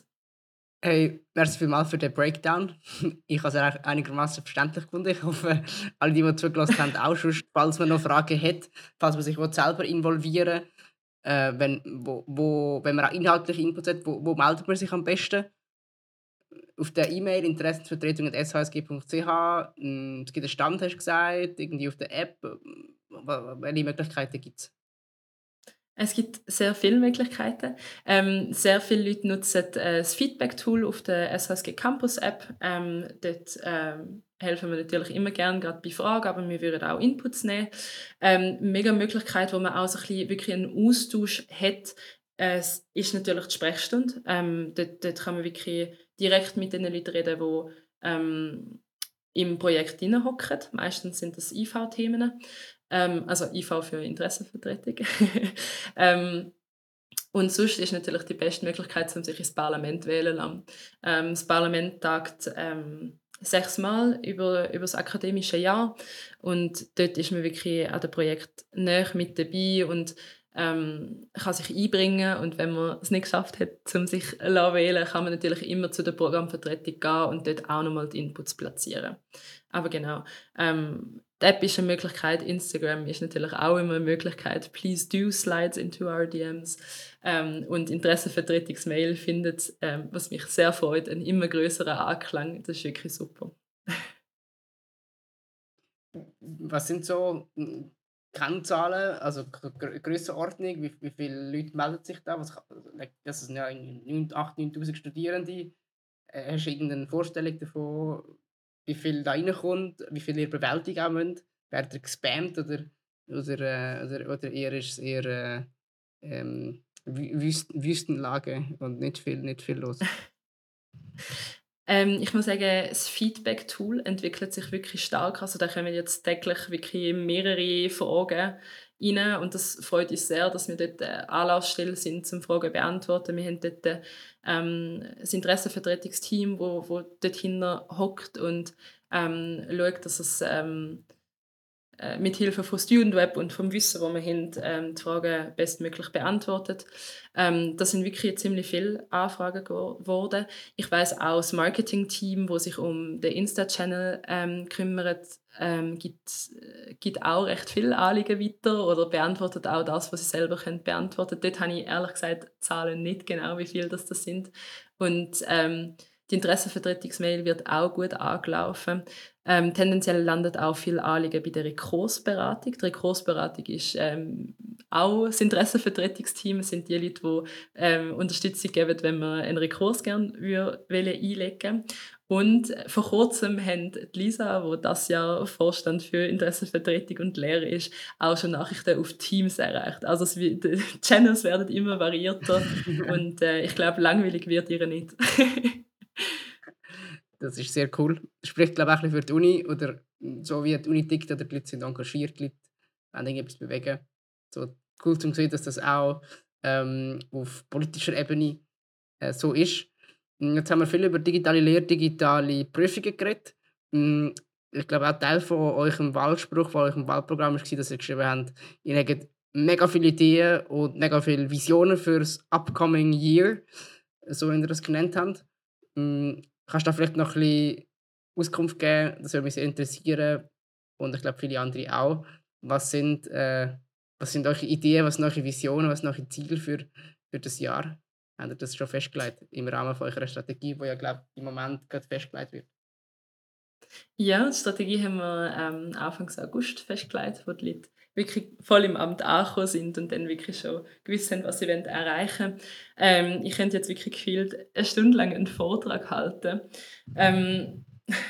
Hey, merci vielmals für den Breakdown. Ich habe es einigermaßen verständlich gefunden. Ich hoffe, alle, die, die zugelassen haben, auch schon. Falls man noch Fragen hat, falls man sich selber involvieren will, äh, wenn, wo, wo, wenn man auch inhaltliche Inputs hat, wo, wo meldet man sich am besten? Auf der E-Mail interessenvertretung.shsg.ch. Hm, es gibt einen Stand, hast du gesagt, irgendwie auf der App. Welche Möglichkeiten gibt es? Es gibt sehr viele Möglichkeiten. Ähm, sehr viele Leute nutzen äh, das Feedback-Tool auf der SHSG Campus App. Ähm, dort ähm, helfen wir natürlich immer gerne, gerade bei Fragen, aber wir würden auch Inputs nehmen. Ähm, mega Möglichkeit, wo man auch so ein bisschen wirklich einen Austausch hat, äh, ist natürlich die Sprechstunde. Ähm, dort, dort kann man wirklich direkt mit den Leuten reden, die ähm, im Projekt hocken. Meistens sind das IV-Themen. Ähm, also IV für Interessenvertretung. ähm, und sonst ist natürlich die beste Möglichkeit, um sich ins Parlament wählen zu ähm, Das Parlament tagt ähm, sechsmal über, über das akademische Jahr und dort ist man wirklich an dem Projekt näher mit dabei und ähm, kann sich einbringen und wenn man es nicht geschafft hat, um sich zu wählen, kann man natürlich immer zu der Programmvertretung gehen und dort auch nochmal die Inputs platzieren. Aber genau, ähm, die App ist eine Möglichkeit, Instagram ist natürlich auch immer eine Möglichkeit. Please do slides into our DMs. Ähm, und Interessenvertretungsmail findet, ähm, was mich sehr freut, einen immer größeren Anklang. Das ist wirklich super. Was sind so Kennzahlen, also Grössenordnung, wie, wie viele Leute melden sich da? Was, das sind ja 8.000, 9.000 Studierende. Äh, hast du irgendeine Vorstellung davon, wie viel da reinkommt, wie viel ihr bewältigen müsst? Werdet ihr gespammt oder, oder, äh, oder, oder eher ist es eher äh, ähm, Wüsten, Wüstenlage und nicht viel, nicht viel los? Ähm, ich muss sagen, das Feedback-Tool entwickelt sich wirklich stark. Also da kommen jetzt täglich wirklich mehrere Fragen rein und das freut uns sehr, dass wir dort äh, Anlaufstelle sind, zum Fragen beantworten. Wir haben dort ähm, das Interessenvertretungsteam, wo, wo dort hockt und ähm, schaut, dass es ähm, äh, mit Hilfe von Student Web und vom Wissen, das wir haben, ähm, die Fragen bestmöglich beantwortet. Ähm, das sind wirklich ziemlich viele Anfragen geworden. Ich weiß auch das Marketing-Team, das sich um den Insta-Channel ähm, kümmert, ähm, gibt, äh, gibt auch recht viele Anliegen weiter oder beantwortet auch das, was sie selber können beantworten. Dort habe ich ehrlich gesagt Zahlen nicht genau, wie viele das, das sind. Und ähm, die Interessenvertretungsmail wird auch gut angelaufen. Ähm, tendenziell landet auch viel Anliegen bei der Rekursberatung. Die Rekursberatung ist ähm, auch das Interessenvertretungsteam. Es sind die Leute, die ähm, Unterstützung geben, wenn man einen Rekurs gerne einlegen Und vor kurzem haben Lisa, die das Jahr Vorstand für Interessenvertretung und Lehre ist, auch schon Nachrichten auf Teams erreicht. Also es, die Channels werden immer variierter und äh, ich glaube, langweilig wird ihr nicht. Das ist sehr cool. Spricht, glaube ich, auch für die Uni oder so wie die Uni tickt oder die Leute sind engagiert, die Leute wollen irgendetwas bewegen. So cool zu sehen, dass das auch ähm, auf politischer Ebene äh, so ist. Hm, jetzt haben wir viel über digitale Lehre, digitale Prüfungen geredet. Hm, ich glaube, auch Teil von eurem Wahlspruch, von eurem Wahlprogramm war, dass ihr geschrieben habt, ihr habt mega viele Ideen und mega viele Visionen für das upcoming Year, so wie ihr das genannt habt. Kannst du da vielleicht noch ein bisschen Auskunft geben? Das würde mich sehr interessieren und ich glaube, viele andere auch. Was sind, äh, was sind eure Ideen, was sind eure Visionen, was sind eure Ziele für, für das Jahr? Habt ihr das schon festgelegt im Rahmen von eurer Strategie, die ja, glaube im Moment gerade festgelegt wird? Ja, die Strategie haben wir ähm, Anfang August festgelegt, wo die Leute wirklich voll im Amt angekommen sind und dann wirklich schon gewusst haben, was sie erreichen wollen. Ähm, ich könnte jetzt wirklich gefühlt eine Stunde lang einen Vortrag halten. Ähm,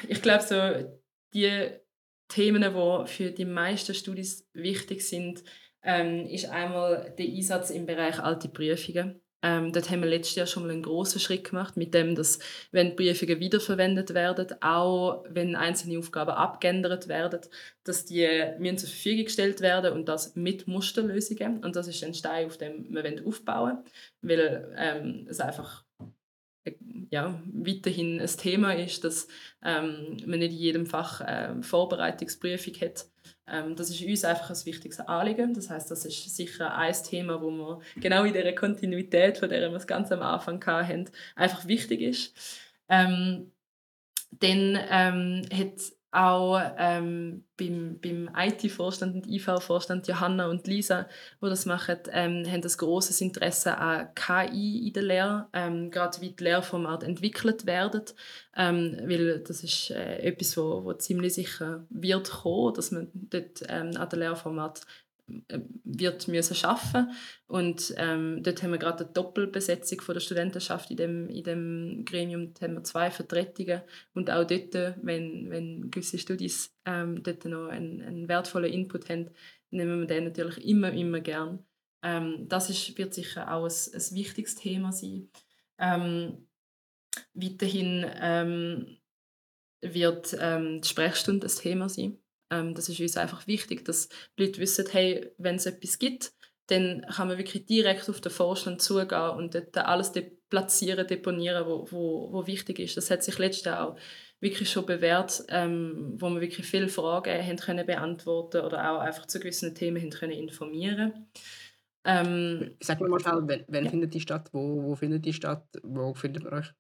ich glaube, so die Themen, die für die meisten Studis wichtig sind, ähm, ist einmal der Einsatz im Bereich alte Prüfungen. Ähm, dort haben wir letztes Jahr schon mal einen großen Schritt gemacht, mit dem, dass, wenn Prüfungen wiederverwendet werden, auch wenn einzelne Aufgaben abgeändert werden, dass die müssen zur Verfügung gestellt werden und das mit Musterlösungen. Und das ist ein Stein, auf dem wir aufbauen wollen, weil ähm, es einfach ja, weiterhin ein Thema ist, dass ähm, man nicht in jedem Fach äh, Vorbereitungsprüfung hat. Ähm, das ist uns einfach ein wichtiges Anliegen. Das heißt, das ist sicher ein Thema, wo wir genau in dieser Kontinuität, von der wir es ganz am Anfang hatten, einfach wichtig ist. Ähm, dann ähm, hat auch ähm, beim, beim IT-Vorstand und IV-Vorstand Johanna und Lisa, die das machen, ähm, haben ein großes Interesse an KI in der Lehre, ähm, gerade wie die Lehrformate entwickelt werden, ähm, weil das ist äh, etwas, wo, wo ziemlich sicher wird kommen, dass man dort ähm, an der Lehrformat wird müssen schaffen. Und ähm, dort haben wir gerade eine Doppelbesetzung von der Studentenschaft in dem, in dem Gremium. Dort haben wir zwei Vertretungen. Und auch dort wenn, wenn gewisse Studis ähm, dort noch einen, einen, wertvollen Input haben nehmen wir den natürlich immer immer gern. Ähm, das ist, wird sicher auch ein, ein wichtiges Thema sein. Ähm, weiterhin ähm, wird ähm, die Sprechstunde ein Thema sein ähm, das ist uns einfach wichtig, dass die Leute wissen, hey, wenn es etwas gibt, dann kann man wirklich direkt auf den Vorstand zugehen und dort alles de platzieren, deponieren, wo, wo, wo wichtig ist. Das hat sich letztes Jahr auch wirklich schon bewährt, ähm, wo wir wirklich viele Fragen haben können beantworten oder auch einfach zu gewissen Themen haben können informieren. Ähm, Sag mir mal schnell, wenn, wenn ja. findet die statt? Wo, wo findet die statt? Wo findet ihr euch?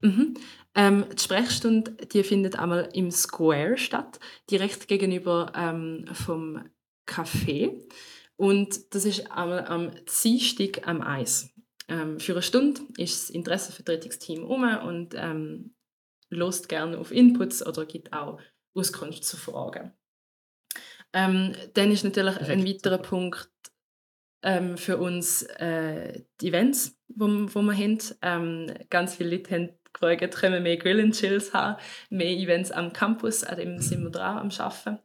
Mhm. Ähm, die Sprechstunde die findet einmal im Square statt, direkt gegenüber ähm, vom Café. Und das ist einmal am Dienstag am Eis. Ähm, für eine Stunde ist das Interessenvertretungsteam um und ähm, lost gerne auf Inputs oder gibt auch Auskunft zu Fragen. Ähm, dann ist natürlich Perfekt. ein weiterer Punkt ähm, für uns äh, die Events, die wo, wo wir haben. Ähm, ganz viele Leute haben gefragt, können mehr Grill and Chills haben, mehr Events am Campus, an dem sind wir dran am Arbeiten.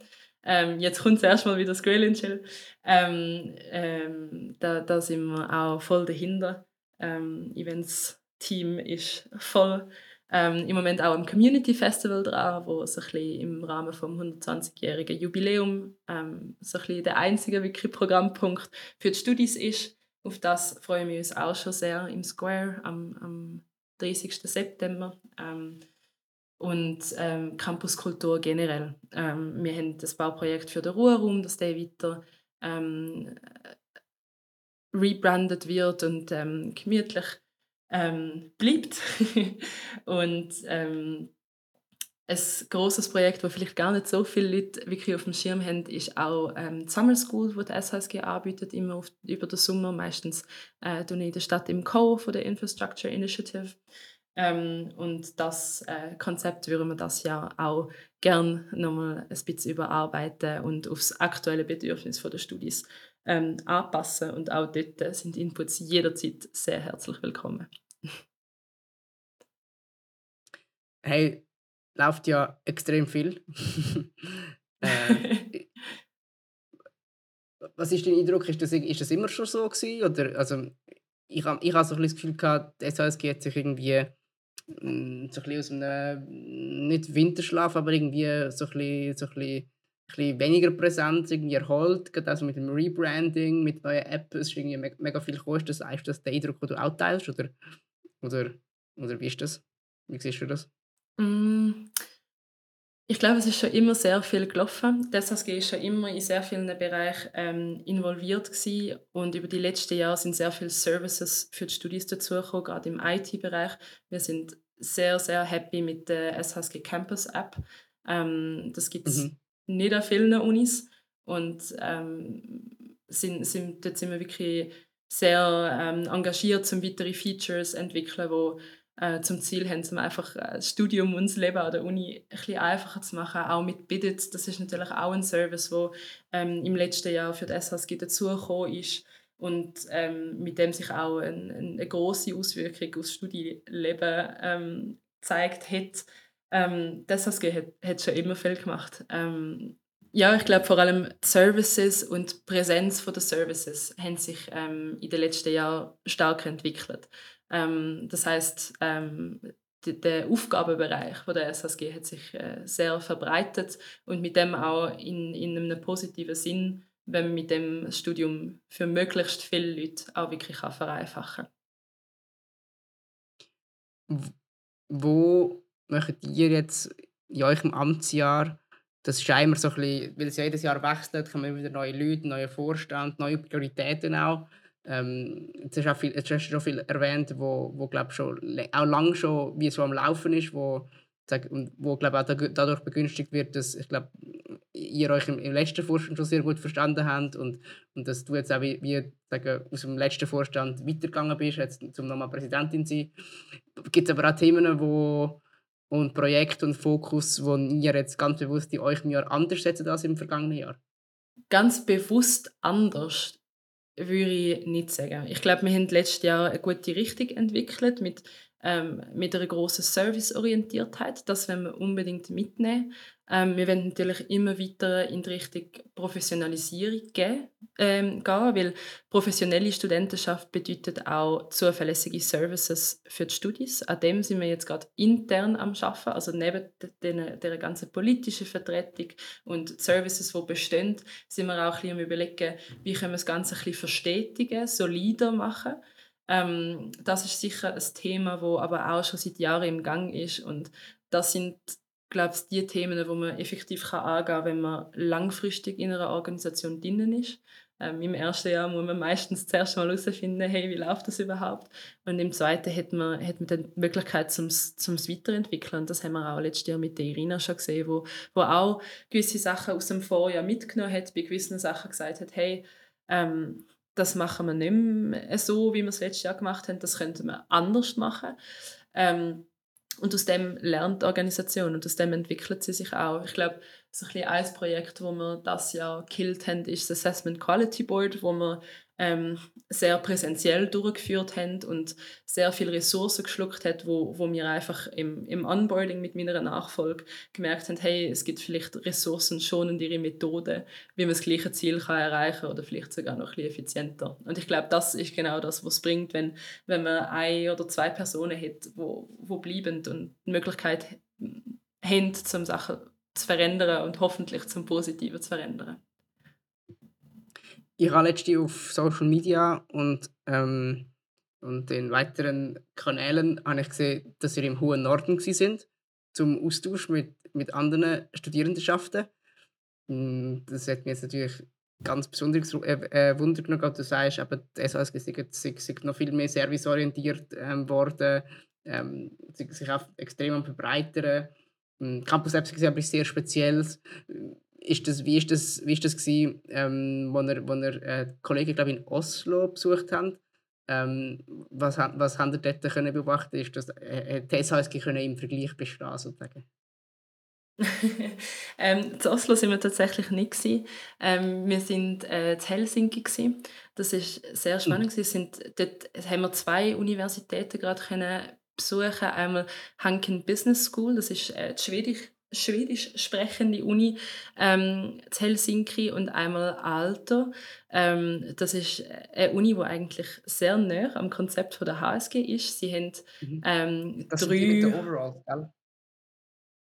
Ähm, jetzt kommt zuerst mal wieder das Grill and Chill. Ähm, ähm, da, da sind wir auch voll dahinter. Ähm, Events-Team ist voll. Ähm, Im Moment auch am Community Festival dran, wo so ein im Rahmen vom 120-jährigen Jubiläum ähm, so ein der einzige wirklich Programmpunkt für die Studis ist. Auf das freuen wir uns auch schon sehr im Square am, am 30. September. Ähm, und ähm, Campuskultur generell. Ähm, wir haben das Bauprojekt für den Ruheraum, dass der weiter ähm, rebrandet wird und ähm, gemütlich ähm, bleibt. und ähm, ein großes Projekt, wo vielleicht gar nicht so viele Leute wirklich auf dem Schirm haben, ist auch ähm, die Summer School, wo die SHSG arbeitet, immer auf, über den Sommer, meistens äh, in der Stadt im Co. von der Infrastructure Initiative. Ähm, und das äh, Konzept würden wir das Jahr auch gern nochmal ein bisschen überarbeiten und aufs aktuelle Bedürfnis der Studis ähm, anpassen. Und auch dort sind Inputs jederzeit sehr herzlich willkommen. Hey, läuft ja extrem viel. äh, was ist dein Eindruck? Ist das, ist das immer schon so gewesen? Oder, also, ich habe ich hab so ein das Gefühl gehabt, die SASG hat sich irgendwie mm, so ein aus einem, nicht Winterschlaf, aber irgendwie so ein bisschen, so ein bisschen, bisschen weniger Präsenz irgendwie erholt, gerade also mit dem Rebranding, mit neuen Apps, es ist irgendwie me mega viel kostet. Das ist das der Eindruck, den du auch teilst, oder, oder, oder wie ist das? Wie siehst du das? Mm, ich glaube, es ist schon immer sehr viel gelaufen. Das SHG ist schon immer in sehr vielen Bereichen ähm, involviert gewesen. und über die letzten Jahre sind sehr viele Services für die Studis dazugekommen, gerade im IT-Bereich. Wir sind sehr, sehr happy mit der SHG Campus App. Ähm, das gibt es mhm. nicht an vielen Unis und ähm, sind, sind, dort sind wir wirklich sehr ähm, engagiert, um weitere Features zu entwickeln, die äh, zum Ziel haben, um einfach äh, das Studium und das Leben an der Uni ein bisschen einfacher zu machen, auch mit Bidit. Das ist natürlich auch ein Service, der ähm, im letzten Jahr für die SHG dazugekommen ist und ähm, mit dem sich auch ein, ein, eine große Auswirkung aufs Studienleben ähm, gezeigt hat. Ähm, das SHG hat, hat schon immer viel gemacht. Ähm, ja, ich glaube vor allem die Services und die Präsenz der Services haben sich ähm, in den letzten Jahren stark entwickelt. Ähm, das heißt, ähm, der Aufgabenbereich von der SSG hat sich äh, sehr verbreitet und mit dem auch in, in einem positiven Sinn, wenn man mit dem Studium für möglichst viele Leute auch wirklich kann vereinfachen Wo möchtet ihr jetzt in eurem Amtsjahr, das ist ja immer so ein bisschen, weil es jedes Jahr wechselt, kommen wieder neue Leute, neue Vorstand, neue Prioritäten auch. Ähm, jetzt, hast du schon viel erwähnt, wo, wo glaub, schon, auch lange schon wie so am Laufen ist, wo, wo glaub, auch dadurch begünstigt wird, dass ich glaube, ihr euch im, im, letzten Vorstand schon sehr gut verstanden habt und, und dass du jetzt auch wie, wie sagen, aus dem letzten Vorstand weitergegangen bist, jetzt zum nochmal Präsidentin zu sein. Gibt es aber auch Themen, wo, und Projekte und Fokus, wo ihr jetzt ganz bewusst in euch im Jahr anders setzt als im vergangenen Jahr? Ganz bewusst anders würde ich nicht sagen. Ich glaube, wir haben letztes Jahr eine gute Richtung entwickelt mit, ähm, mit einer grossen Serviceorientiertheit. Das wollen wir unbedingt mitnehmen. Ähm, wir werden natürlich immer weiter in die Richtung Professionalisierung gehen, ähm, gehen, weil professionelle Studentenschaft bedeutet auch zuverlässige Services für die Studis. An dem sind wir jetzt gerade intern am Arbeiten, also neben der, der ganzen politischen Vertretung und Services, die bestehen, sind wir auch ein bisschen am überlegen, wie können wir das Ganze ein bisschen verstetigen, solider machen. Ähm, das ist sicher ein Thema, das aber auch schon seit Jahren im Gang ist und das sind glaube ich, die Themen, die man effektiv angehen kann, wenn man langfristig in einer Organisation drin ist. Ähm, Im ersten Jahr muss man meistens zuerst mal herausfinden, hey, wie läuft das überhaupt? Und im zweiten hat man, hat man dann die Möglichkeit zum, zum Weiterentwickeln. Und das haben wir auch letztes Jahr mit der Irina schon gesehen, wo, wo auch gewisse Sachen aus dem Vorjahr mitgenommen hat, bei gewissen Sachen gesagt hat, hey, ähm, das machen wir nicht mehr so, wie wir es letztes Jahr gemacht haben, das könnte man anders machen. Ähm, und aus dem lernt die Organisation und aus dem entwickelt sie sich auch. Ich glaube, so ein, ein Projekt, das wir das Jahr gekillt haben, ist das Assessment Quality Board, wo wir ähm, sehr präsentiell durchgeführt haben und sehr viele Ressourcen geschluckt hat, wo, wo wir einfach im, im Onboarding mit meiner Nachfolge gemerkt haben, hey, es gibt vielleicht ressourcenschonendere Methoden, wie man das gleiche Ziel kann erreichen oder vielleicht sogar noch ein effizienter. Und ich glaube, das ist genau das, was es bringt, wenn, wenn man eine oder zwei Personen hat, wo, wo bleiben und die Möglichkeit haben, um Sachen zu verändern und hoffentlich zum Positiven zu verändern ich habe letztens auf Social Media und, ähm, und in weiteren Kanälen habe ich gesehen, dass ihr im hohen Norden sind zum Austausch mit, mit anderen Studierendenschaften. Hm, das hat mich jetzt natürlich ganz besonders äh, äh, genommen, du sagst, aber die SASG ist noch viel mehr serviceorientiert ähm, worden, ähm, sich auch extrem am verbreitern. Hm, Campus Apps ist aber sehr speziell ist das, wie ist das, wie ist das gewesen, ähm, wo ihr, wo ihr äh, Kollegen glaube in Oslo besucht habt? Ähm, was, was habt ihr dort können beobachten? Ist das, äh, äh das heißt, können im Vergleich bestehen sozusagen? ähm, zu Oslo sind wir tatsächlich nicht Ähm, wir sind äh, in Helsinki gewesen. Das ist sehr spannend. Mhm. Sind, dort haben wir zwei Universitäten gerade können besuchen. Einmal Hanken Business School, das ist äh, die Schwedisch schwedisch sprechende Uni ähm, zu Helsinki und einmal Aalto. Ähm, das ist eine Uni, die eigentlich sehr nah am Konzept von der HSG ist. Sie haben Mhm. ähm, Das drei... sind die mit Overalls, gell?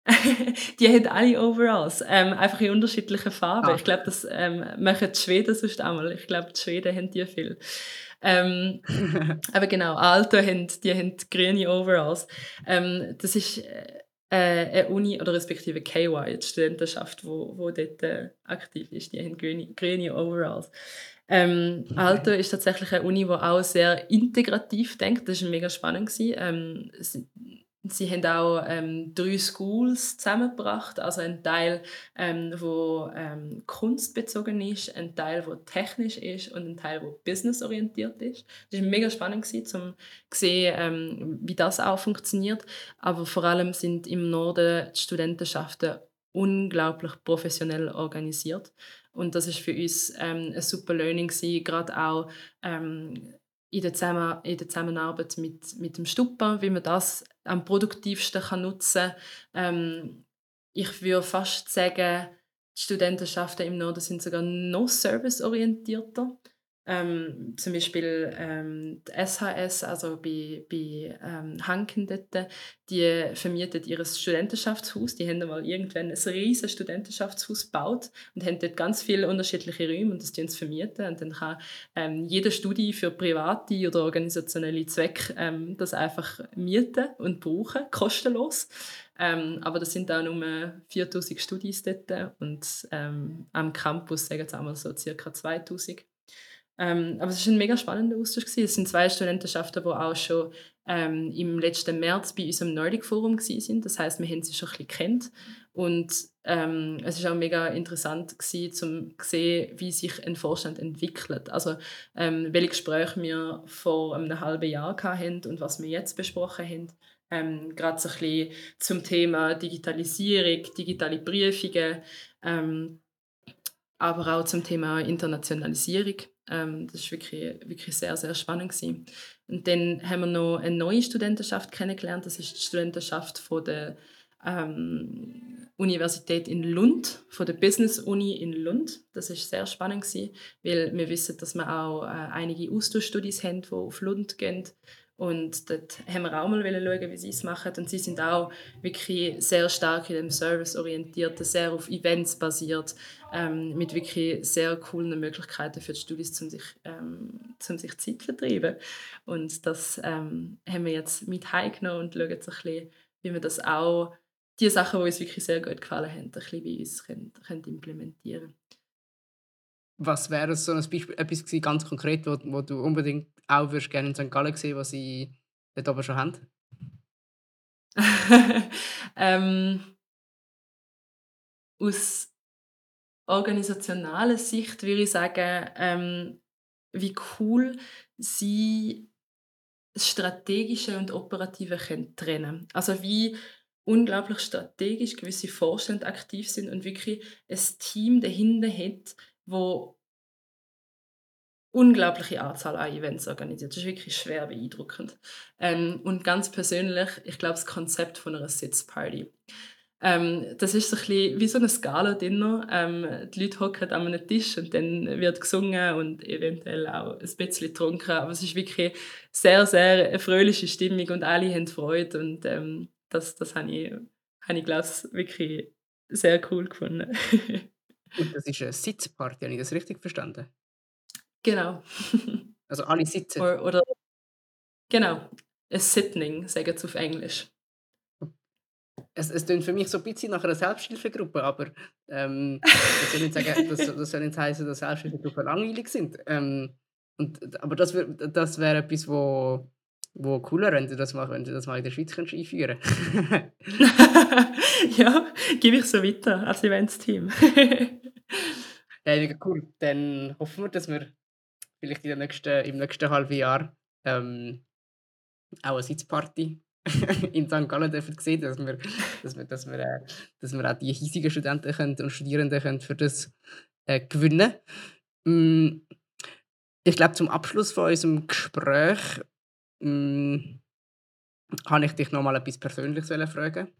die haben alle Overalls, ähm, einfach in unterschiedlichen Farben. Ah. Ich glaube, das ähm, machen die Schweden sonst auch mal. Ich glaube, die Schweden haben die viel. Ähm, aber genau, Alto haben, die haben grüne Overalls. Ähm, das ist äh, eine Uni, oder respektive KY, die Studentenschaft, wo, wo dort äh, aktiv ist. Die haben grüne, grüne Overalls. Ähm, Okay. Alto ist tatsächlich eine Uni, die auch sehr integrativ denkt. Das war mega spannend. gewesen. Ähm, sie, sie haben auch ähm, drei Schools zusammengebracht. Also ein Teil, ähm, wo ähm, kunstbezogen ist, ein Teil, wo technisch ist und ein Teil, wo businessorientiert ist. Das war mega spannend, gewesen, um zu sehen, ähm, wie das auch funktioniert. Aber vor allem sind im Norden die Studentenschaften unglaublich professionell organisiert. Und das ist für uns ähm, ein super Learning gewesen, gerade auch ähm, in, der in der Zusammenarbeit mit, mit dem Stupper, wie man das am produktivsten kann nutzen kann. Ähm, ich würde fast sagen, die Studentenschaften im Norden sind sogar noch serviceorientierter. Ähm, zum Beispiel ähm, die SHS, also bei, bei ähm, Hanken dort, die vermietet ihr Studentenschaftshaus. Die haben mal irgendwann ein riesiges Studentenschaftshaus gebaut und haben dort ganz viele unterschiedliche Räume und das tun sie vermieten. Und dann kann ähm, jede Studie für private oder organisationelle Zwecke ähm, das einfach mieten und brauchen, kostenlos. Ähm, aber das sind auch nur 4000 Studis dort und ähm, am Campus sagen sie einmal so ca. 2000. Ähm, aber es war ein mega spannender Austausch. gewesen. Es sind zwei Studentenschaften, die auch schon ähm, im letzten März bei unserem Nordic Forum waren. Das heißt, wir haben sie schon ein bisschen kennt. Und ähm, es war auch mega interessant, um zu sehen, wie sich ein Vorstand entwickelt. Also, ähm, welche Gespräche wir vor einem halben Jahr hatten und was wir jetzt besprochen haben. Ähm, Gerade so ein bisschen zum Thema Digitalisierung, digitale Prüfungen, ähm, aber auch zum Thema Internationalisierung. Ähm, das war wirklich, wirklich sehr, sehr spannend. Gewesen. Und dann haben wir noch eine neue Studentenschaft kennengelernt. Das ist die Studentenschaft von der ähm, Universität in Lund, von der Business Uni in Lund. Das ist sehr spannend gewesen, weil wir wissen, dass wir auch äh, einige Austauschstudies haben, die auf Lund gehen. Und dort haben wir auch mal schauen, wie sie es machen. Und sie sind auch wirklich sehr stark in dem Service-orientierten, sehr auf Events basiert, ähm, mit wirklich sehr coolen Möglichkeiten für die Studis, um sich, ähm, um sich Zeit zu vertreiben. Und das ähm, haben wir jetzt mit heimgenommen und schauen so ein bisschen, wie wir das auch, die Sachen, die uns wirklich sehr gut gefallen haben, ein bisschen bei uns können, können implementieren Was wäre so ein Beispiel, etwas gewesen, ganz konkret, wo, wo du unbedingt auch würdest gerne in St. Gallen sehen, was sie dort oben schon haben? ähm, aus organisationaler Sicht würde ich sagen, ähm, wie cool sie das Strategische und Operative können trennen Also wie unglaublich strategisch gewisse Vorstände aktiv sind und wirklich ein Team dahinter hat, wo unglaubliche Anzahl an Events organisiert. Das ist wirklich schwer beeindruckend. Ähm, und ganz persönlich, ich glaube, das Konzept von einer Sitzparty. Ähm, das ist so ein bisschen wie so eine Skala-Dinner. Ähm, die Leute hocken an einem Tisch und dann wird gesungen und eventuell auch ein bisschen getrunken. Aber es ist wirklich sehr, sehr eine fröhliche Stimmung und alle haben Freude. Und ähm, das, das habe ich, habe ich glaube ich, wirklich sehr cool gefunden. Und das ist eine Sitzparty, habe ich das richtig verstanden? genau. Also alle sitzen. oder, oder genau, a sitting, sagen sie auf Englisch. Es, es klingt für mich so ein bisschen nach einer Selbsthilfegruppe, aber ähm, das soll nicht sagen, das, das soll nicht heißen, dass Selbsthilfegruppen langweilig sind. Ähm, und, aber das, wär, das wäre etwas, wo, wo cooler, wenn du das mal, wenn du das mal in der Schweiz könntest einführen ja, gebe ich so weiter als Events-Team. Ja, mega cool. Dann hoffen wir, dass wir vielleicht in der nächsten, im nächsten halben Jahr ähm, auch eine Sitzparty in St. Gallen dürfen sehen, dass wir, dass wir, dass wir, äh, dass wir auch die hiesigen Studenten können und Studierenden können für das äh, gewinnen mm, Ich glaube, zum Abschluss von unserem Gespräch mm, habe ich dich noch mal etwas Persönliches fragen.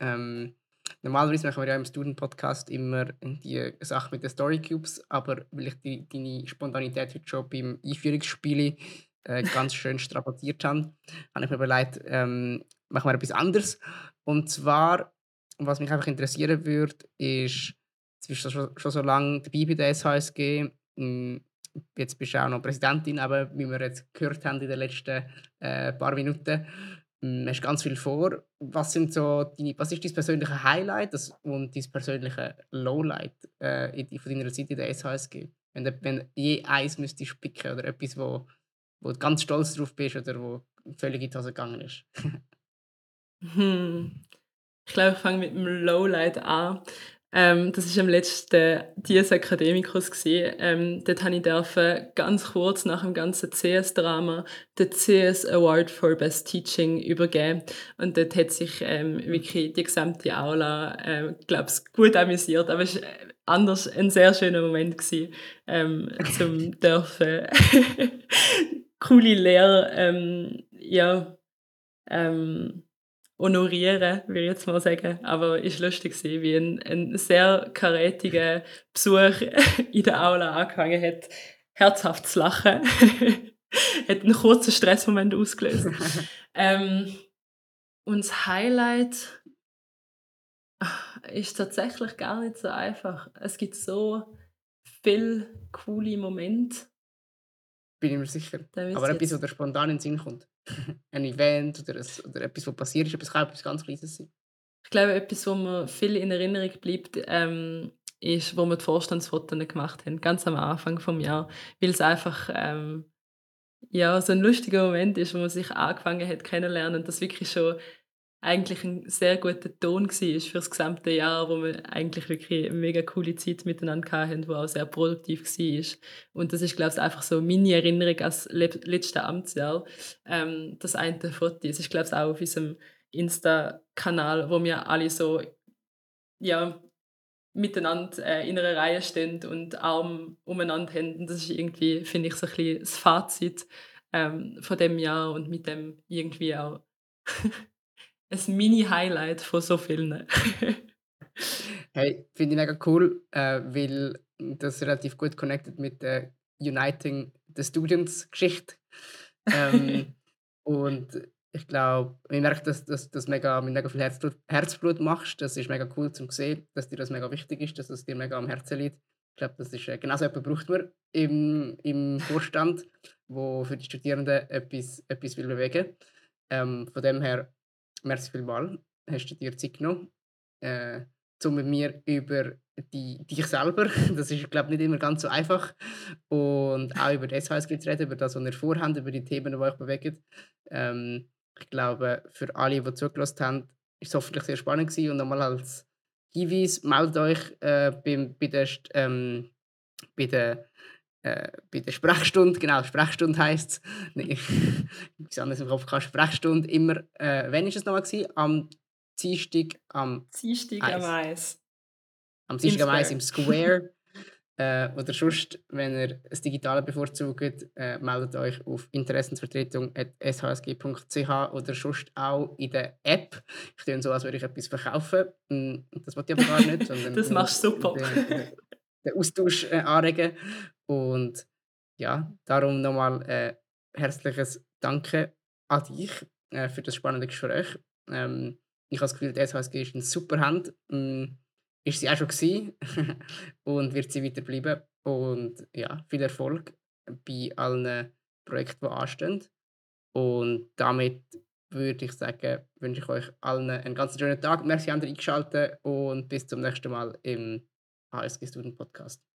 Ähm, Normalerweise machen wir ja im Student-Podcast immer die Sache mit den Story-Cubes, aber weil ich die, deine Spontanität heute schon beim Einführungsspiel äh, ganz schön strapaziert habe, habe ich mir überlegt, ähm, machen wir etwas anderes. Und zwar, was mich einfach interessieren würde, ist, du bist schon, schon so lange dabei bei der SHSG, hm, jetzt bist du auch noch Präsidentin, aber wie wir jetzt gehört haben in den letzten äh, paar Minuten. Hm, hast ganz viel vor. Was, sind so deine, was ist dein persönliches Highlight und dein persönliches Lowlight äh, von deiner Zeit in der SHSG? Wenn du wenn je eins müsstest picken oder etwas, wo, wo du ganz stolz drauf bist oder wo völlig in die Hose gegangen ist. hm. Ich glaube, ich fange mit dem Lowlight an. Ähm, das war am letzten Dies Academicus. Ähm, dort durfte ich ganz kurz nach dem ganzen CS-Drama den CS Award for Best Teaching übergeben. Und dort hat sich ähm, wirklich die gesamte Aula, äh, glaube gut amüsiert. Aber es war anders ein sehr schöner Moment, gewesen, ähm, zum dürfen coole Lehrer ähm, ja, ähm, honorieren, würde ich jetzt mal sagen. Aber es war lustig, wie ein, ein sehr karätiger Besuch in der Aula angefangen hat, herzhaft zu lachen. hat einen kurzen Stressmoment ausgelöst. ähm, und das Highlight ist tatsächlich gar nicht so einfach. Es gibt so viele coole Momente. Bin ich mir sicher. Aber etwas, was spontan in den Sinn kommt. ein Event oder, ein, oder etwas, was passiert ist, es kann etwas ganz Kleines sein. Ich glaube, etwas, was mir viel in Erinnerung bleibt, ähm, ist, wo wir die Vorstandsfotos gemacht haben, ganz am Anfang des Jahres, weil es einfach ähm, ja, so ein lustiger Moment ist, wo man sich angefangen hat kennenlernen und das wirklich schon eigentlich ein sehr guter Ton war für das gesamte Jahr, wo wir eigentlich wirklich eine mega coole Zeit miteinander hatten, die auch sehr produktiv war. Und das ist, glaube ich, einfach so meine Erinnerung als letztes Amtsjahr. Ähm, das eine Foto, das ist, glaube ich, auch auf unserem Insta-Kanal, wo wir alle so ja, miteinander äh, in einer Reihe stehen und Arm umeinander haben. Und das ist irgendwie, finde ich, so ein bisschen das Fazit ähm, von dem Jahr und mit dem irgendwie auch ein Mini-Highlight von so vielen. hey, finde ich mega cool, äh, weil das relativ gut connected mit der Uniting the Students Geschichte. Ähm, und ich glaube, ich merke, dass du das mega, mit mega viel Herzblut, Herzblut machst. Das ist mega cool zu sehen, dass dir das mega wichtig ist, dass es dir mega am Herzen liegt. Ich glaube, das ist äh, genau so etwas braucht man im, im Vorstand, wo für die Studierenden etwas, etwas will bewegen. Ähm, von dem her merci vielmals, hast du dir Zeit genommen, äh, um mit mir über die, dich selber, das ist glaube ich nicht immer ganz so einfach, und auch über das SHS zu reden, über das, was ihr vorhabt, über die Themen, die euch bewegen. Ähm, ich glaube, für alle, die zugelassen haben, ist es hoffentlich sehr spannend gewesen. Und nochmal als Hinweis, meldet euch äh, beim, bei der, ähm, bei der äh, bei der Sprechstunde, genau, Sprechstunde heisst es, ich weiß anders im Kopf, Sprechstunde immer, äh, wann war es nochmal? Gewesen? Am Dienstag am Dienstag am Eis. Am Dienstag am Eis im Square. äh, oder sonst, wenn ihr das Digitale bevorzugt, äh, meldet euch auf interessensvertretung.shsg.ch oder sonst auch in der App. Ich tue so, als würde ich etwas verkaufen. Hm, das wollte ich aber gar nicht. Das machst du super. Den, Austausch äh, anregen. Und ja, darum nochmal äh, herzliches Danke an dich äh, für das spannende Gespräch. Ähm, ich habe das Gefühl, die SHSG ist eine super Hand. Ähm, ist sie auch schon gewesen und wird sie weiter bleiben. Und ja, viel Erfolg bei allen Projekten, die anstehen. Und damit würde ich sagen, wünsche ich euch allen einen ganz schönen Tag. Merci, an eingeschaltet und bis zum nächsten Mal im HSG Student Podcast.